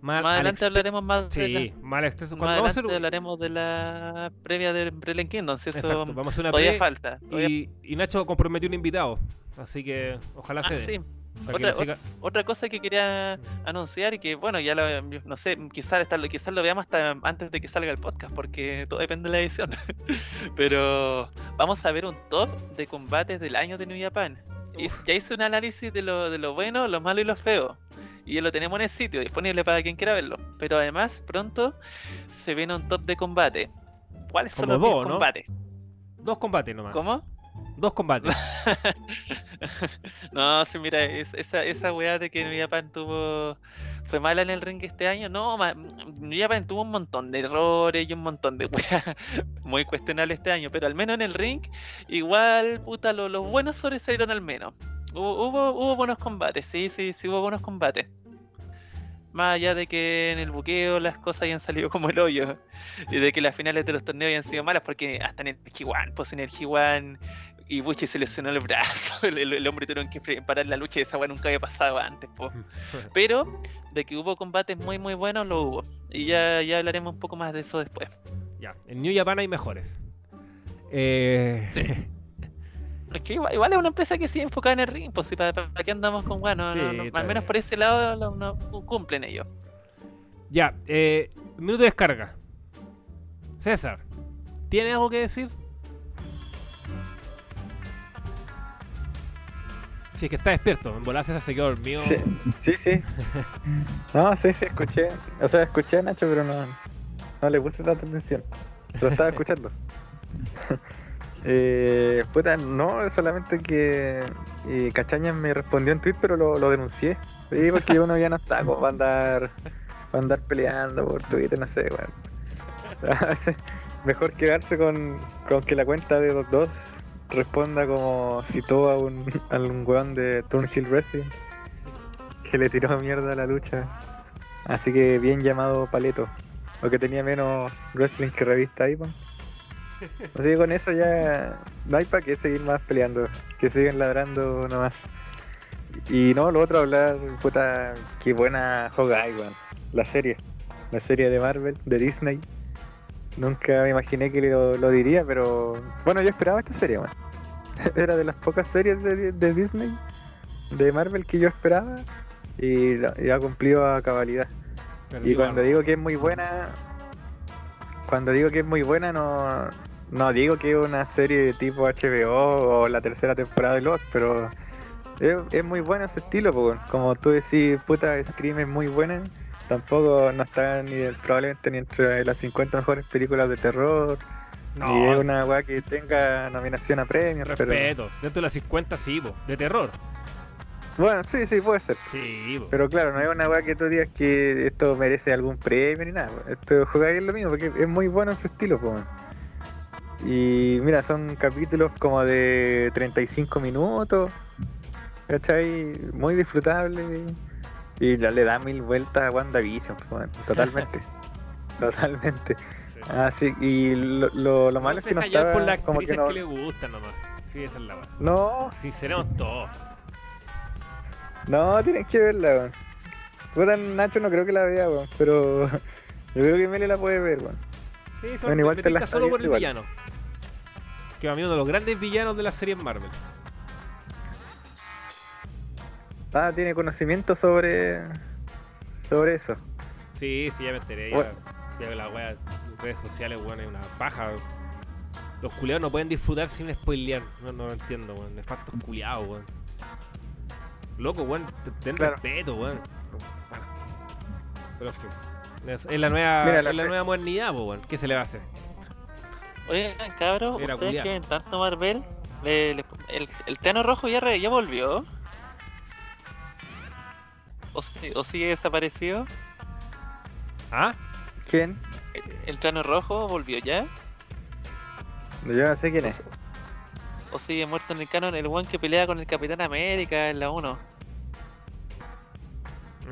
Más, Más adelante hablaremos más de la, Sí, más al extenso. más vamos a hacer. hablaremos de la previa de Brilliant Kingdom, si eso Exacto, vamos a hacer una todavía pre- falta. todavía- y, y Nacho comprometió un invitado. Así que ojalá Ah, se sí, Otra- siga- Otra cosa que quería anunciar y que, bueno, ya lo, no sé, quizás, quizás lo veamos hasta antes de que salga el podcast, porque todo depende de la edición. Pero vamos a ver un top de combates del año de New Japan. Y ya hice un análisis de lo, de lo bueno, lo malo y lo feo. Y ya lo tenemos en el sitio, disponible para quien quiera verlo. Pero además, pronto se viene un top de combate. ¿Cuáles son Como los 10 dos, ¿no? combates? Dos combates nomás. ¿Cómo? Dos combates. no, sí, mira, es- esa, esa weá de que New Japan tuvo. fue mala en el ring este año. No, Japan tuvo un montón de errores y un montón de weá muy cuestionables este año. Pero al menos en el ring, igual, puta, lo- los buenos sobresalieron al menos. Hubo, hubo, hubo buenos combates, sí, sí, sí, hubo buenos combates. Más allá de que en el buqueo las cosas hayan salido como el hoyo. Y de que las finales de los torneos hayan sido malas, porque hasta en el G1, pues en el G1 Ibushi se lesionó el brazo, el, el- el hombre tuvieron que parar la lucha y esa weá nunca había pasado antes, po. Pero de que hubo combates muy muy buenos, lo hubo. Y ya, ya hablaremos un poco más de eso después. ya. En New Japan hay mejores. Eh, Es que igual, igual es una empresa que sigue enfocada en el ring, pues si para, para qué andamos con bueno, no- Sí, no- al menos por ese lado lo- no, cumplen ellos. ya. Eh, minuto de descarga. César, ¿tiene algo que decir? Si es que está despierto, en volar César se quedó dormido. Sí, sí, sí. No, sí, sí, escuché. O sea, escuché a Nacho, pero no, no le puse tanta atención. Lo estaba escuchando. eh, puta, no, solamente que eh, Cachañas me respondió en tweet, pero lo, denuncié. Sí, porque uno ya no está como para andar, para andar peleando por Twitter, no sé. A veces Mejor quedarse con, con que la cuenta de Doc 2 responda como citó a un, a un weón de Turnhill Wrestling que le tiró mierda a la lucha. Así que bien llamado Paleto. O que tenía menos wrestling que revista pues. Así que con eso ya no hay para qué seguir más peleando. Que siguen ladrando nomás. Y no, lo otro hablar, puta, qué buena Hawkeye, weón. La serie. La serie de Marvel, de Disney. Nunca me imaginé que lo, lo diría, pero bueno, yo esperaba esta serie, weón. Era de las pocas series de, de Disney, de Marvel que yo esperaba y, ha cumplido a cabalidad. Y cuando digo que es muy buena, cuando digo que es muy buena, no, no digo que es una serie de tipo HBO o la tercera temporada de Lost, pero es, es muy buena su estilo, po, weón. como tú decís, puta, Scream es muy buena, tampoco no está ni probablemente ni entre las 50 mejores películas de terror, no, ni es una weá que tenga nominación a premios, pero respeto. Dentro de las 50 sí, po, de terror. bueno, sí, sí, puede ser. Sí, po. Pero claro, no es una weá que tú digas que esto merece algún premio ni nada. Esto jugar es lo mismo, porque es muy bueno en su estilo, po, weón. Y mira, son capítulos como de 35 minutos, ¿cachai? Muy disfrutable. Y ya le da mil vueltas a WandaVision, weón. Totalmente. Totalmente. Sí. Así, y lo, lo, lo malo es que no estaba por las como que no... que le gustan nomás. Sí, esa es la. No, todos. No, tienes que verla, weón. Puta, Nacho no creo que la vea, weón. Pero yo creo que Mele la puede ver, weón. Sí, son, Bueno, igual te la solo por el viendo villano. Que a mí uno de los grandes villanos de la serie Marvel. Ah, tiene conocimiento sobre. sobre eso. Sí, sí, ya me enteré. Ya, Bueno. ya la wea redes sociales, weón, es una paja. Los culiados no pueden disfrutar sin spoilear. No, no lo entiendo, weón. Nefastos culiados, weón. Loco, weón. te- Ten Claro. respeto, weón. Pero en fin. Es, es la nueva, Mira, es la la fe- nueva modernidad, weón. ¿Qué se le va a hacer? Oigan, cabros, Era ustedes culiao. que ven tanto Marvel, le- le- el, el Tano Rojo ya, re- ya volvió. ¿O, si- o sigue desaparecido? ¿Ah? ¿Quién? ¿El Tano Rojo volvió ya? Yo no sé quién es. ¿O sigue muerto en el canon el one que pelea con el Capitán América en la 1?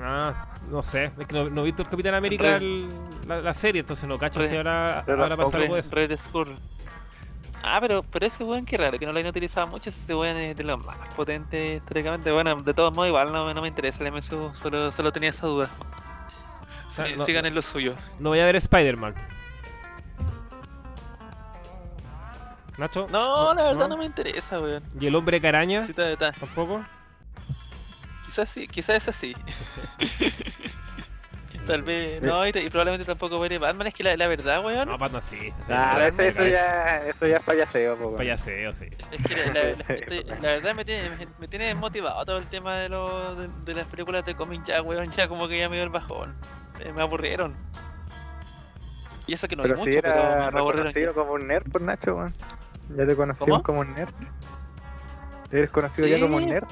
Ah, no sé. Es que no, no he visto el Capitán América Red- el- la, la serie, entonces no cacho Red- si ahora, Red- ahora pasa algo de eso. Red Skull. Ah, pero, pero ese weón que raro, que no lo han utilizado mucho, ese weón es de los más potentes históricamente. Bueno, de todos modos igual no, no me interesa el MSU, solo, solo tenía esa duda. sea, Sí, no- sigan en lo suyo. No voy a ver Spider-Man. Nacho. No, la verdad no, me interesa, weón. ¿Y el hombre caraña? Sí, está, está. ¿Tampoco? Quizás sí, quizás es así. Tal vez, no, y, y probablemente tampoco veré Batman. Es que la, la verdad, weón, No, Batman sí. o sea, Claro, eso, eso ya, eso ya es payaseo, po. Payaseo, sí. es que la, la- la- estoy- la verdad me tiene, me, me tiene motivado todo el tema de, lo, de, de las películas de cómic ya, weón. Ya como que ya me dio el bajón. Eh, me aburrieron. Y eso que no hay Pero mucho, si pero era me aburrieron. como un nerd por Nacho, weón. Ya te conocían ¿Cómo? como un nerd. Eres conocido ya Sí. como un nerd.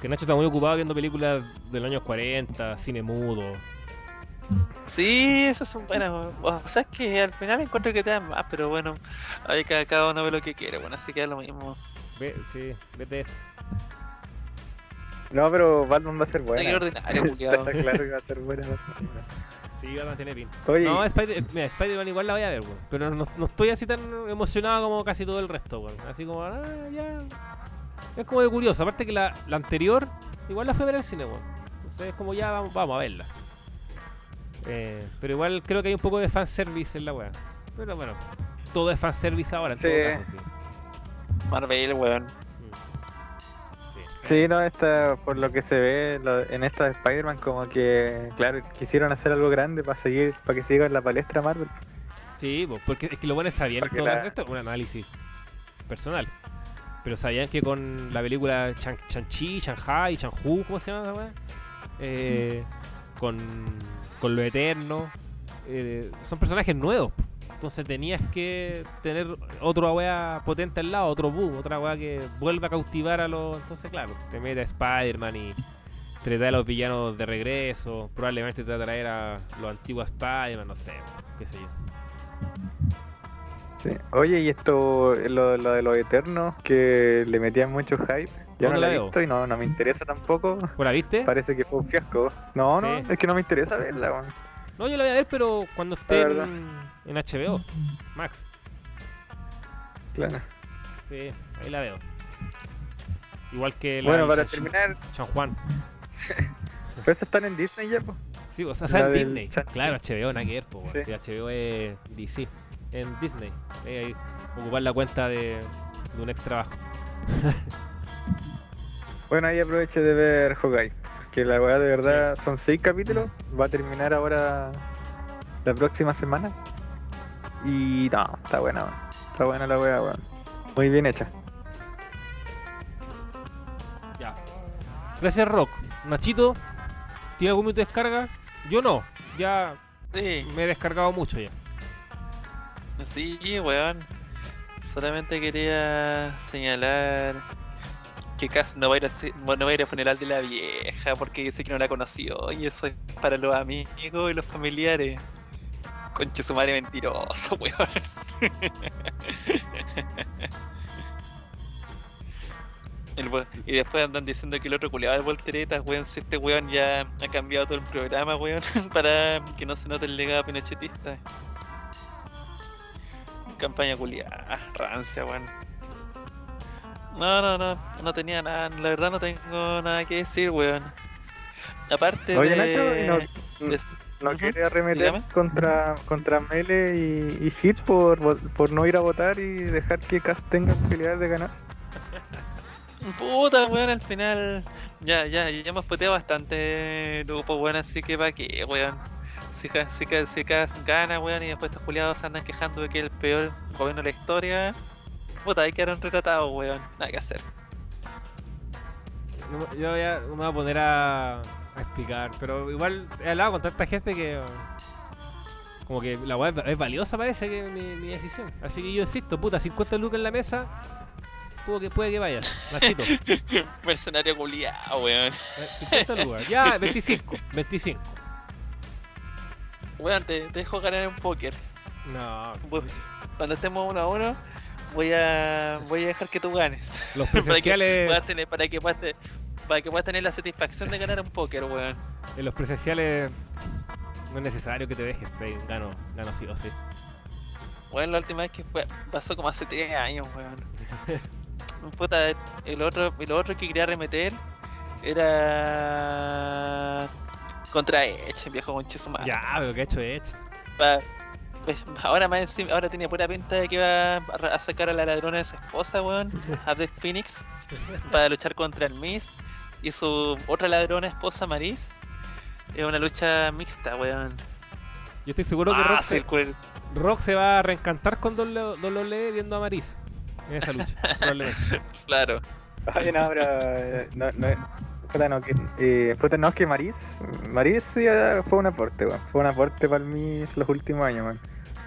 Que Nacho está muy ocupado viendo películas de los años 40, cine mudo. Sí, esas son buenas. weón. O sea, es que al final encuentro que te dan más, pero bueno, ahí cada, cada uno ve lo que quiere, bueno, así que es lo mismo. Ve, sí, vete esto. No, pero Batman va a ser buena. ordinario. Está claro que va a ser buena. Sí, Batman tiene pinta. Oye, No, Spider- mira, Spider-Man igual la voy a ver, weón. Pero no, no estoy así tan emocionado como casi todo el resto, weón. Así como, ah, ya. Es como de curioso. Aparte que la, la anterior, igual la fui a ver al cine, weón. Entonces es como ya vamos, vamos a verla. Eh, pero igual creo que hay un poco de fanservice en la weá. Pero bueno, todo es fanservice ahora, en Sí. todo caso, sí. Marvel, weón. Mm. Sí. No, esta, por lo que se ve lo- en esta de Spider-Man, como que, claro, quisieron hacer algo grande para seguir, para que siga en la palestra Marvel. Sí, po, porque es que lo bueno sabían Porque todo la- esto es un análisis personal. Pero sabían que con la película Chan- Chan-Chi, Shanghai, Chan-Hu, ¿cómo se llama esa weá? Eh, con, con lo eterno. eh, son personajes nuevos. Entonces tenías que tener otra weá potente al lado, otro boom, otra weá que vuelva a cautivar a los. Entonces, claro, te mete a Spider-Man y te trae a los villanos de regreso. Probablemente te va a traer a los antiguos Spider-Man, no sé, qué sé yo. Sí. Oye, y esto, lo, lo de los eternos, que le metían mucho hype. Yo no ¿Dónde la la he visto y no, no me interesa tampoco. ¿Vos la viste? Parece que fue un fiasco. No, no, es que no me interesa verla. No, yo la voy a ver, pero cuando esté en, en HBO, Max. Claro. Sí, ahí la veo. Igual que la Bueno, para terminar, San Juan. pues están en Disney ya, pues. Sí, o sea, está La en Disney. Chan- Claro, HBO, nada que ver. Sí. Sí, HBO es DC. En Disney. Ahí, ahí, ocupar la cuenta de, de un ex trabajo. Bueno, ahí aproveche de ver Hawkeye. Que la weá de verdad son seis capítulos. Va a terminar ahora la próxima semana. Y no, está buena, weón. Está buena la weá, weón. Muy bien hecha. Ya. Gracias, Rock. Nachito, ¿tiene algún minuto de descarga? Yo no. Ya Sí, me he descargado mucho ya. Sí, weón. Solamente quería señalar que Cass no va a ir a, no va a ir al funeral de la vieja porque dice que no la conoció y eso es para los amigos y los familiares. Conche su madre mentiroso, weón. Y después andan diciendo que el otro culiado es volteretas, weón. Si este weón ya ha cambiado todo el programa, weón, para que no se note el legado pinochetista. Campaña culiada, rancia, weón. No, no, no, no tenía nada, la verdad no tengo nada que decir, weón. Aparte Oye, de... Nacho, ¿y no, de- no arremeter dígame. contra, contra Mele y, y Hits por, por no ir a votar y dejar que Cass tenga posibilidades de ganar? Puta, weón, al final ya, ya, ya hemos puteado bastante grupo, weón, así que pa' qué, weón. Si, si, gana, weón, y después estos culiados se andan quejando de que es el peor gobierno de la historia, puta, ahí quedaron retratados, weón, nada que hacer. No yo ya me voy a poner a, a explicar, pero igual he hablado con tanta gente que. Como que la weá es- valiosa, parece que mi, mi decisión. Así que yo insisto, puta, 50 lucas en la mesa, que, puede que vaya. Nachito, eh, Mercenario culiado, weón. 50 lucas. Ya, 25, 25. Weón, te, te dejo ganar un póker. No, Cuando estemos uno a uno, voy a voy a dejar que tú ganes. los para que presenciales, puedas tener, para que puedas para que puedas tener la satisfacción de ganar un póker, weón. en los presenciales no es necesario que te dejes, Frey. Gano, gano sí o sí. Weón, la última vez que fue, pasó como hace 3 años, weón. Puta, el otro, el otro que quería remeter era contra Edge, viejo conche su. Ya, pero que hecho hecho. Pues, ahora más encima, ahora tenía pura pinta de que iba a, sacar a la ladrona de su esposa, weón, a Death Phoenix, para luchar contra el Miz. y su otra ladrona esposa Maris. Es una lucha mixta, weón. Yo estoy seguro que Ah, Rock, sí, se, Rock se va a reencantar con WWE viendo a Maris en esa lucha. Claro. Oye, no, pero. eh, No, no, puta, no, que, eh, puta, no, que Maris. Maris eh, fue un aporte, weón. Fue un aporte para mí los últimos años.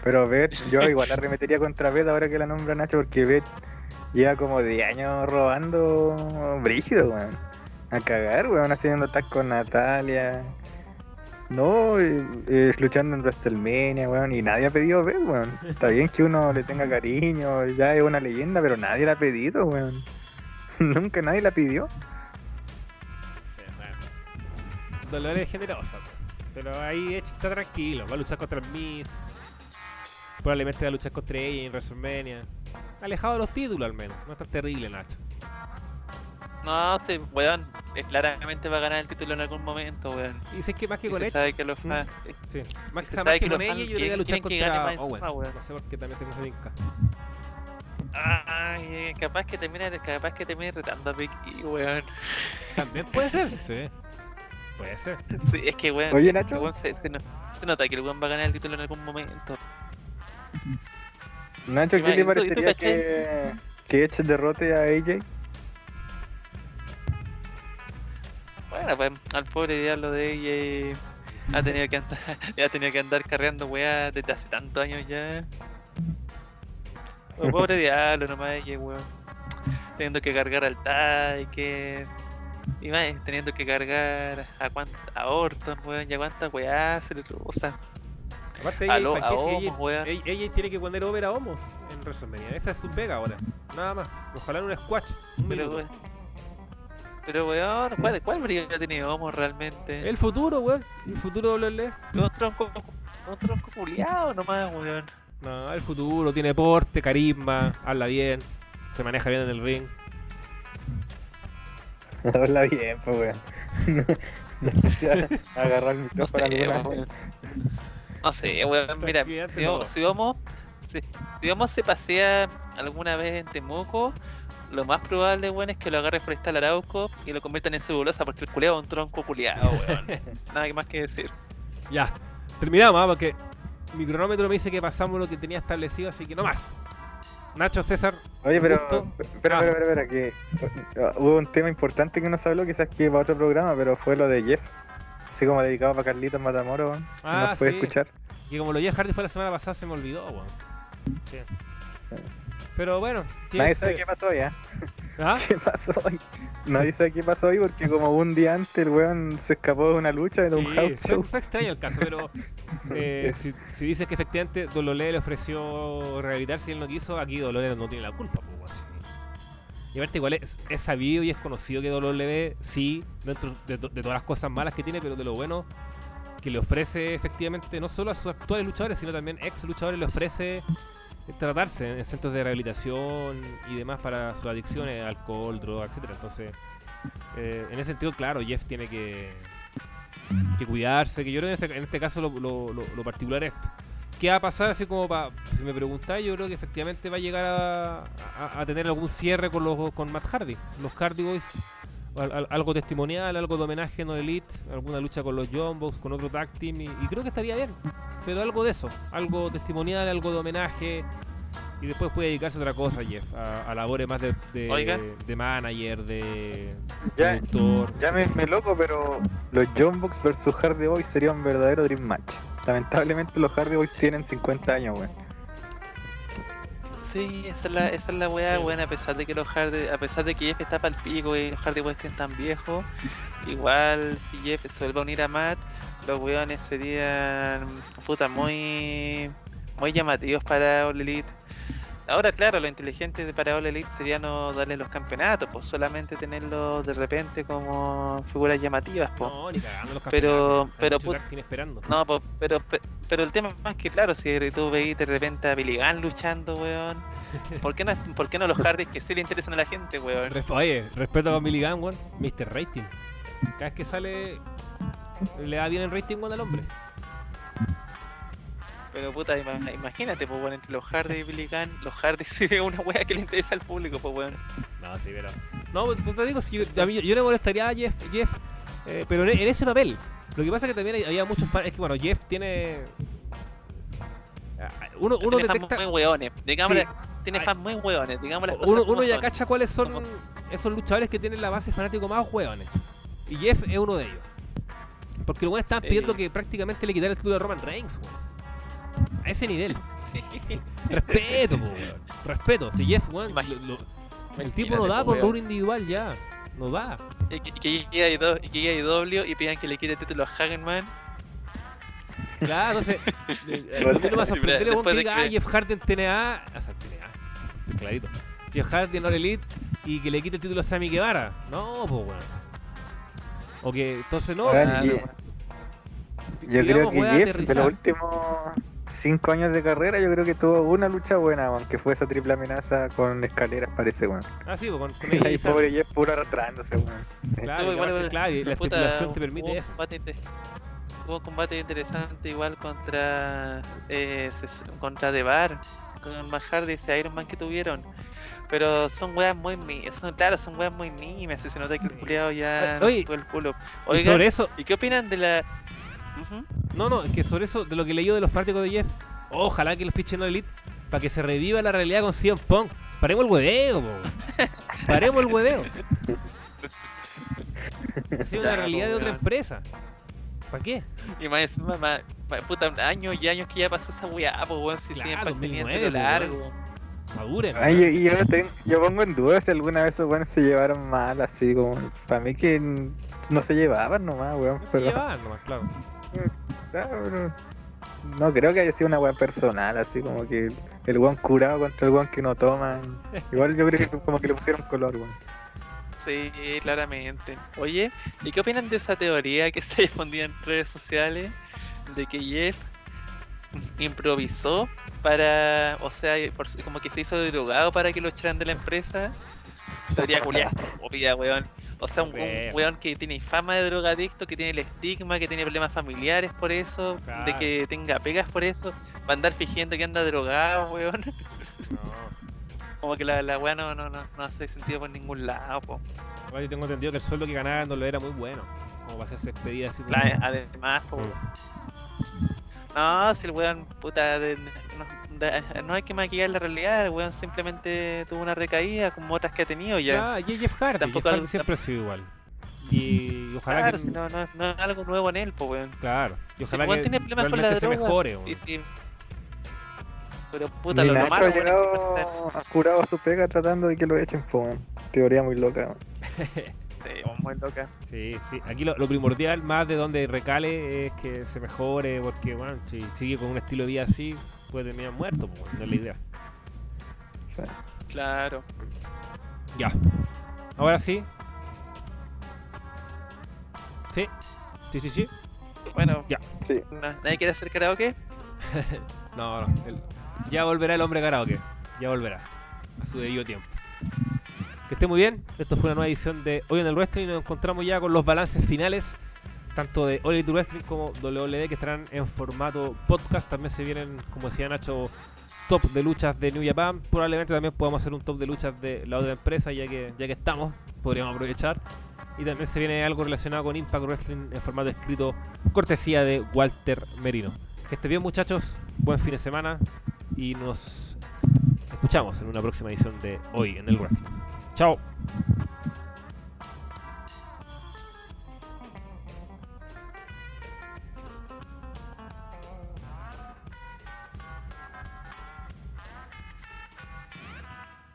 Pero Bet, yo igual la remetería contra Bet ahora que la nombra Nacho, porque Bet lleva como 10 años robando brígido, weón. A cagar, weón, haciendo tag con Natalia. No, eh, eh, luchando en WrestleMania, weón, y nadie ha pedido Bet, weón. Está bien que uno le tenga cariño, ya es una leyenda, pero nadie la ha pedido, weón. Nunca nadie la pidió. Dolores es generosa, pero ahí Edge está tranquilo. Va a luchar contra el Miz. Probablemente va a luchar contra ella en WrestleMania. Alejado de los títulos al menos. No es tan terrible, Nacho. No, sí, weón. eh, Claramente va a ganar el título en algún momento, weón. Y si es que más que Y con Edge. sabe que los fans. Sí. Más, sabe que, que con ella, yo debería luchar quieren que gane contra Owens. encima. No sé por qué también tengo esa vinca. Ay, eh, capaz que termine, capaz que termine retando a Big E, weón. También puede ser. Sí. Puede ser. Sí, es que weón. Oye, es que, Nacho. weón, se, se no- se nota que el weón va a ganar el título en algún momento. Nacho, ¿qué te parecería que, que Edge derrote a AJ? Bueno, pues al pobre diablo de ella ha tenido que andar, ha tenido que andar carreando weá desde hace tantos años ya. Oh, pobre diablo nomás ella, weón. Teniendo que cargar al que. Y más, teniendo que cargar a cuánta, a Orton, weón, y a cuántas weá se le cruza. Aparte, ella, a ¿para qué si Homos, ella, weón. ella- ella tiene que poner over a Homos en WrestleMania. Esa es su pega ahora. Nada más. Ojalá en un squash. Un Pero minuto. weón. Pero weón, ¿cuál, cuál brillo ha tenido Homo realmente? El futuro, weón. El futuro WWE. Un tronco, un tronco culiado nomás, weón. No, el futuro. Tiene porte, carisma, habla bien. Se maneja bien en el ring. Habla bien, pues, weón. Agarrar el No sé, micrófono weón. No sé, weón, mira, si, lo- si Homo si, si se pasea alguna vez en Temuco, lo más probable, weón, es que lo agarre Forestal Arauco y lo conviertan en cebulosa porque el culiado es un tronco culiado, weón. Nada más que decir. Ya. Terminamos, ¿ah? porque mi cronómetro me dice que pasamos lo que tenía establecido, así que no más. Nacho César. Oye, pero. Espera, Ah. espera, espera, que. uh, Hubo un tema importante que no se habló, quizás que para otro programa, pero fue lo de Jeff. Así como dedicado para Carlitos Matamoros, que Ah, nos puede sí. escuchar. Que como lo Jeff Hardy fue la semana pasada, se me olvidó, weón. Sí. Pero bueno. Nadie sabe qué pasó hoy, ¿ah? ¿Qué pasó hoy? Nadie sabe qué pasó hoy porque como un día antes el weón se escapó de una lucha de un Sí, house show. fue extraño el caso, pero eh, si, si dices que efectivamente Dolores le ofreció rehabilitarse y él no quiso, aquí Dolores no tiene la culpa. pues. Y aparte igual es, es sabido y es conocido que WWE sí, dentro de, de todas las cosas malas que tiene, pero de lo bueno que le ofrece efectivamente no solo a sus actuales luchadores, sino también ex luchadores le ofrece tratarse en centros de rehabilitación y demás para sus adicciones, alcohol, droga, etcétera. Entonces, eh, en ese sentido, claro, Jeff tiene que, que cuidarse, que yo creo que en, este caso lo, lo- lo- lo particular es esto. ¿Qué va a pasar? Así como para, si me preguntáis, yo creo que efectivamente va a llegar a, a- a tener algún cierre con los con Matt Hardy, los Hardy Boys, al- al- algo testimonial, algo de homenaje en All Elite, alguna lucha con los John Box, con otro tag team, y, y creo que estaría bien, pero algo de eso, algo testimonial, algo de homenaje, y después puede dedicarse a otra cosa, Jeff, a, a labores más de, de, Oiga. de manager, de Ya, productor. llámenme loco, pero los John Box versus Hardy Boys sería un verdadero Dream Match. Lamentablemente los Hardy Boys tienen 50 años, weón. Sí, esa es la, esa es la weá, weón, a pesar de que los Hardy, a pesar de que Jeff está para el pico y los Hardy Boys estén tan viejos, igual si Jeff se vuelve a unir a Matt, los weones serían puta muy muy llamativos para All Elite. Ahora claro, lo inteligente de- para All Elite sería no darle los campeonatos, pues solamente tenerlos de repente como figuras llamativas, pues. No, ni cagando los Pero- campeonatos. Pero team esperando. No, po- pero, pe- pero el tema es que, claro, si tú veis de repente a Billy Gunn luchando, weón, ¿por qué no, por qué no los Hardys que sí le interesan a la gente, weón? Oye, respeto a Billy Gunn, weón. Mr. Rating. Cada vez que sale, le da bien el rating, weón, al hombre. Pero puta, ima- imagínate, pues, weón, entre los Hardys y Billy Gunn, los Hardys sí ve una wea que le interesa al público, pues, weón. No, sí, pero. No, pues te digo, si yo, a mí, yo le molestaría a Jeff, Jeff eh, pero en, en ese papel. Lo que pasa es que también había muchos fans. Es que bueno, Jeff tiene. ah, Uno, uno tiene detecta. fans muy hueones. Digámosle, Sí. tiene fans muy hueones. Digamos las cosas Uno, uno ya son. cacha cuáles son Como esos luchadores que tienen la base fanático más hueones. Y Jeff es uno de ellos. Porque los weones estaban Sí. pidiendo que prácticamente le quitara el título de Roman Reigns, weón. A ese nivel. Sí. Respeto, po, weón. Respeto. Si Jeff, lo- lo- el tipo no da po, por logro individual ya. No da. Y que, y que llegue a IW y pidan que le quite el título a Hagenman. Claro, entonces. eh, eh, Bueno, a no va a que diga, ah, Jeff Hardy en TNA. O sea, TNA. estoy clarito. Jeff Hardy en All Elite y que le quite el título a Sammy Guevara. No, pues, weón. O que, entonces no. No, Yo creo que Jeff, de los últimos cinco años de carrera, yo creo que tuvo una lucha buena, aunque fue esa triple amenaza con escaleras, parece, weón. Ah, sí, pues, con, con Ahí ella y pobre Jeff puro arrastrándose, weón. Claro, igual, claro, y la puta, estipulación te permite un eso. combate Hubo un combate interesante igual contra eh, contra The Bar, con Matt Hardy, ese Iron Man que tuvieron. Pero son weas muy mi- son, claro, son weas muy nimes, se nota que el Sí. culiado ya Oye, el culo. Y sobre eso, ¿y qué opinan de la Ujú. no, no, es que sobre eso, de lo que leí yo de los fanáticos de Jeff, ojalá que lo fichen en All Elite para que se reviva la realidad con CM Punk. Paremos el hueveo. Paremos el hueveo. Ha sido una realidad de otra empresa. ¿Para qué? Y más encima, más, más- puta, años y años que ya pasó esa weá, pues weón, si Claro, siguen tenía 2009, pelo largo. Maduren. Ay, yo, y yo, ten- yo pongo en duda si alguna vez esos weones se llevaron mal, así como. Para mí que no se llevaban nomás, weón. No se pero- llevaban nomás, claro. Claro, No creo que haya sido una weá personal, así como que el weón curado contra el weón que no toma. Igual yo creo que como que le pusieron color, weón. Sí, claramente. Oye, ¿y qué opinan de esa teoría que se difundía en redes sociales de que Jeff improvisó para, o sea, como que se hizo drogado para que lo echaran de la empresa? Teoría culiada, obvia, weón. O sea, un, weón que tiene fama de drogadicto, que tiene el estigma, que tiene problemas familiares por eso, de que tenga pegas por eso, va a andar fingiendo que anda drogado, weón. No. Como que la, la weá no, no, no, no hace sentido por ningún lado, po. Yo tengo entendido que el sueldo que ganaba no lo era muy bueno. Como para hacerse despedida así Claro, además, po, No, si el weón, puta, de- no, de- no hay que maquillar la realidad, el weón simplemente tuvo una recaída como otras que ha tenido ya. Ah, y Jeff Hardy. tampoco Jeff Hardy siempre ha sido igual. Y ojalá claro, que. si no, no, no es algo nuevo en él, pues weón. Claro. Y Si ojalá el weón que tiene problemas con la se droga, mejore. Y weón. si... Pero puta, lo, lo malo, ha llegado ha curado su pega tratando de que lo echen, po, weón. Teoría muy loca, weón. Sí, muy loca. Sí, sí. Aquí lo, lo primordial más de donde recale es que se mejore, porque bueno, si sigue con un estilo de vida así, puede terminar muerto, pues, no es la idea. Claro. Ya. Ahora sí. Sí. Sí, sí, sí. Bueno, Ya. sí. ¿nadie quiere hacer karaoke? No, no. el- ya volverá el hombre karaoke. Ya volverá. A su debido tiempo. Que esté muy bien. Esto fue una nueva edición de Hoy en el Wrestling. y Nos encontramos ya con los balances finales. Tanto de All Wrestling como WWE que estarán en formato podcast. También se vienen, como decía Nacho, top de luchas de New Japan. Probablemente también podamos hacer un top de luchas de la otra empresa, ya que, ya que estamos, podríamos aprovechar. Y también se viene algo relacionado con Impact Wrestling en formato escrito, cortesía de Walter Merino. Que esté bien, muchachos. Buen fin de semana. Y nos escuchamos en una próxima edición de Hoy en el Wrestling. Chao.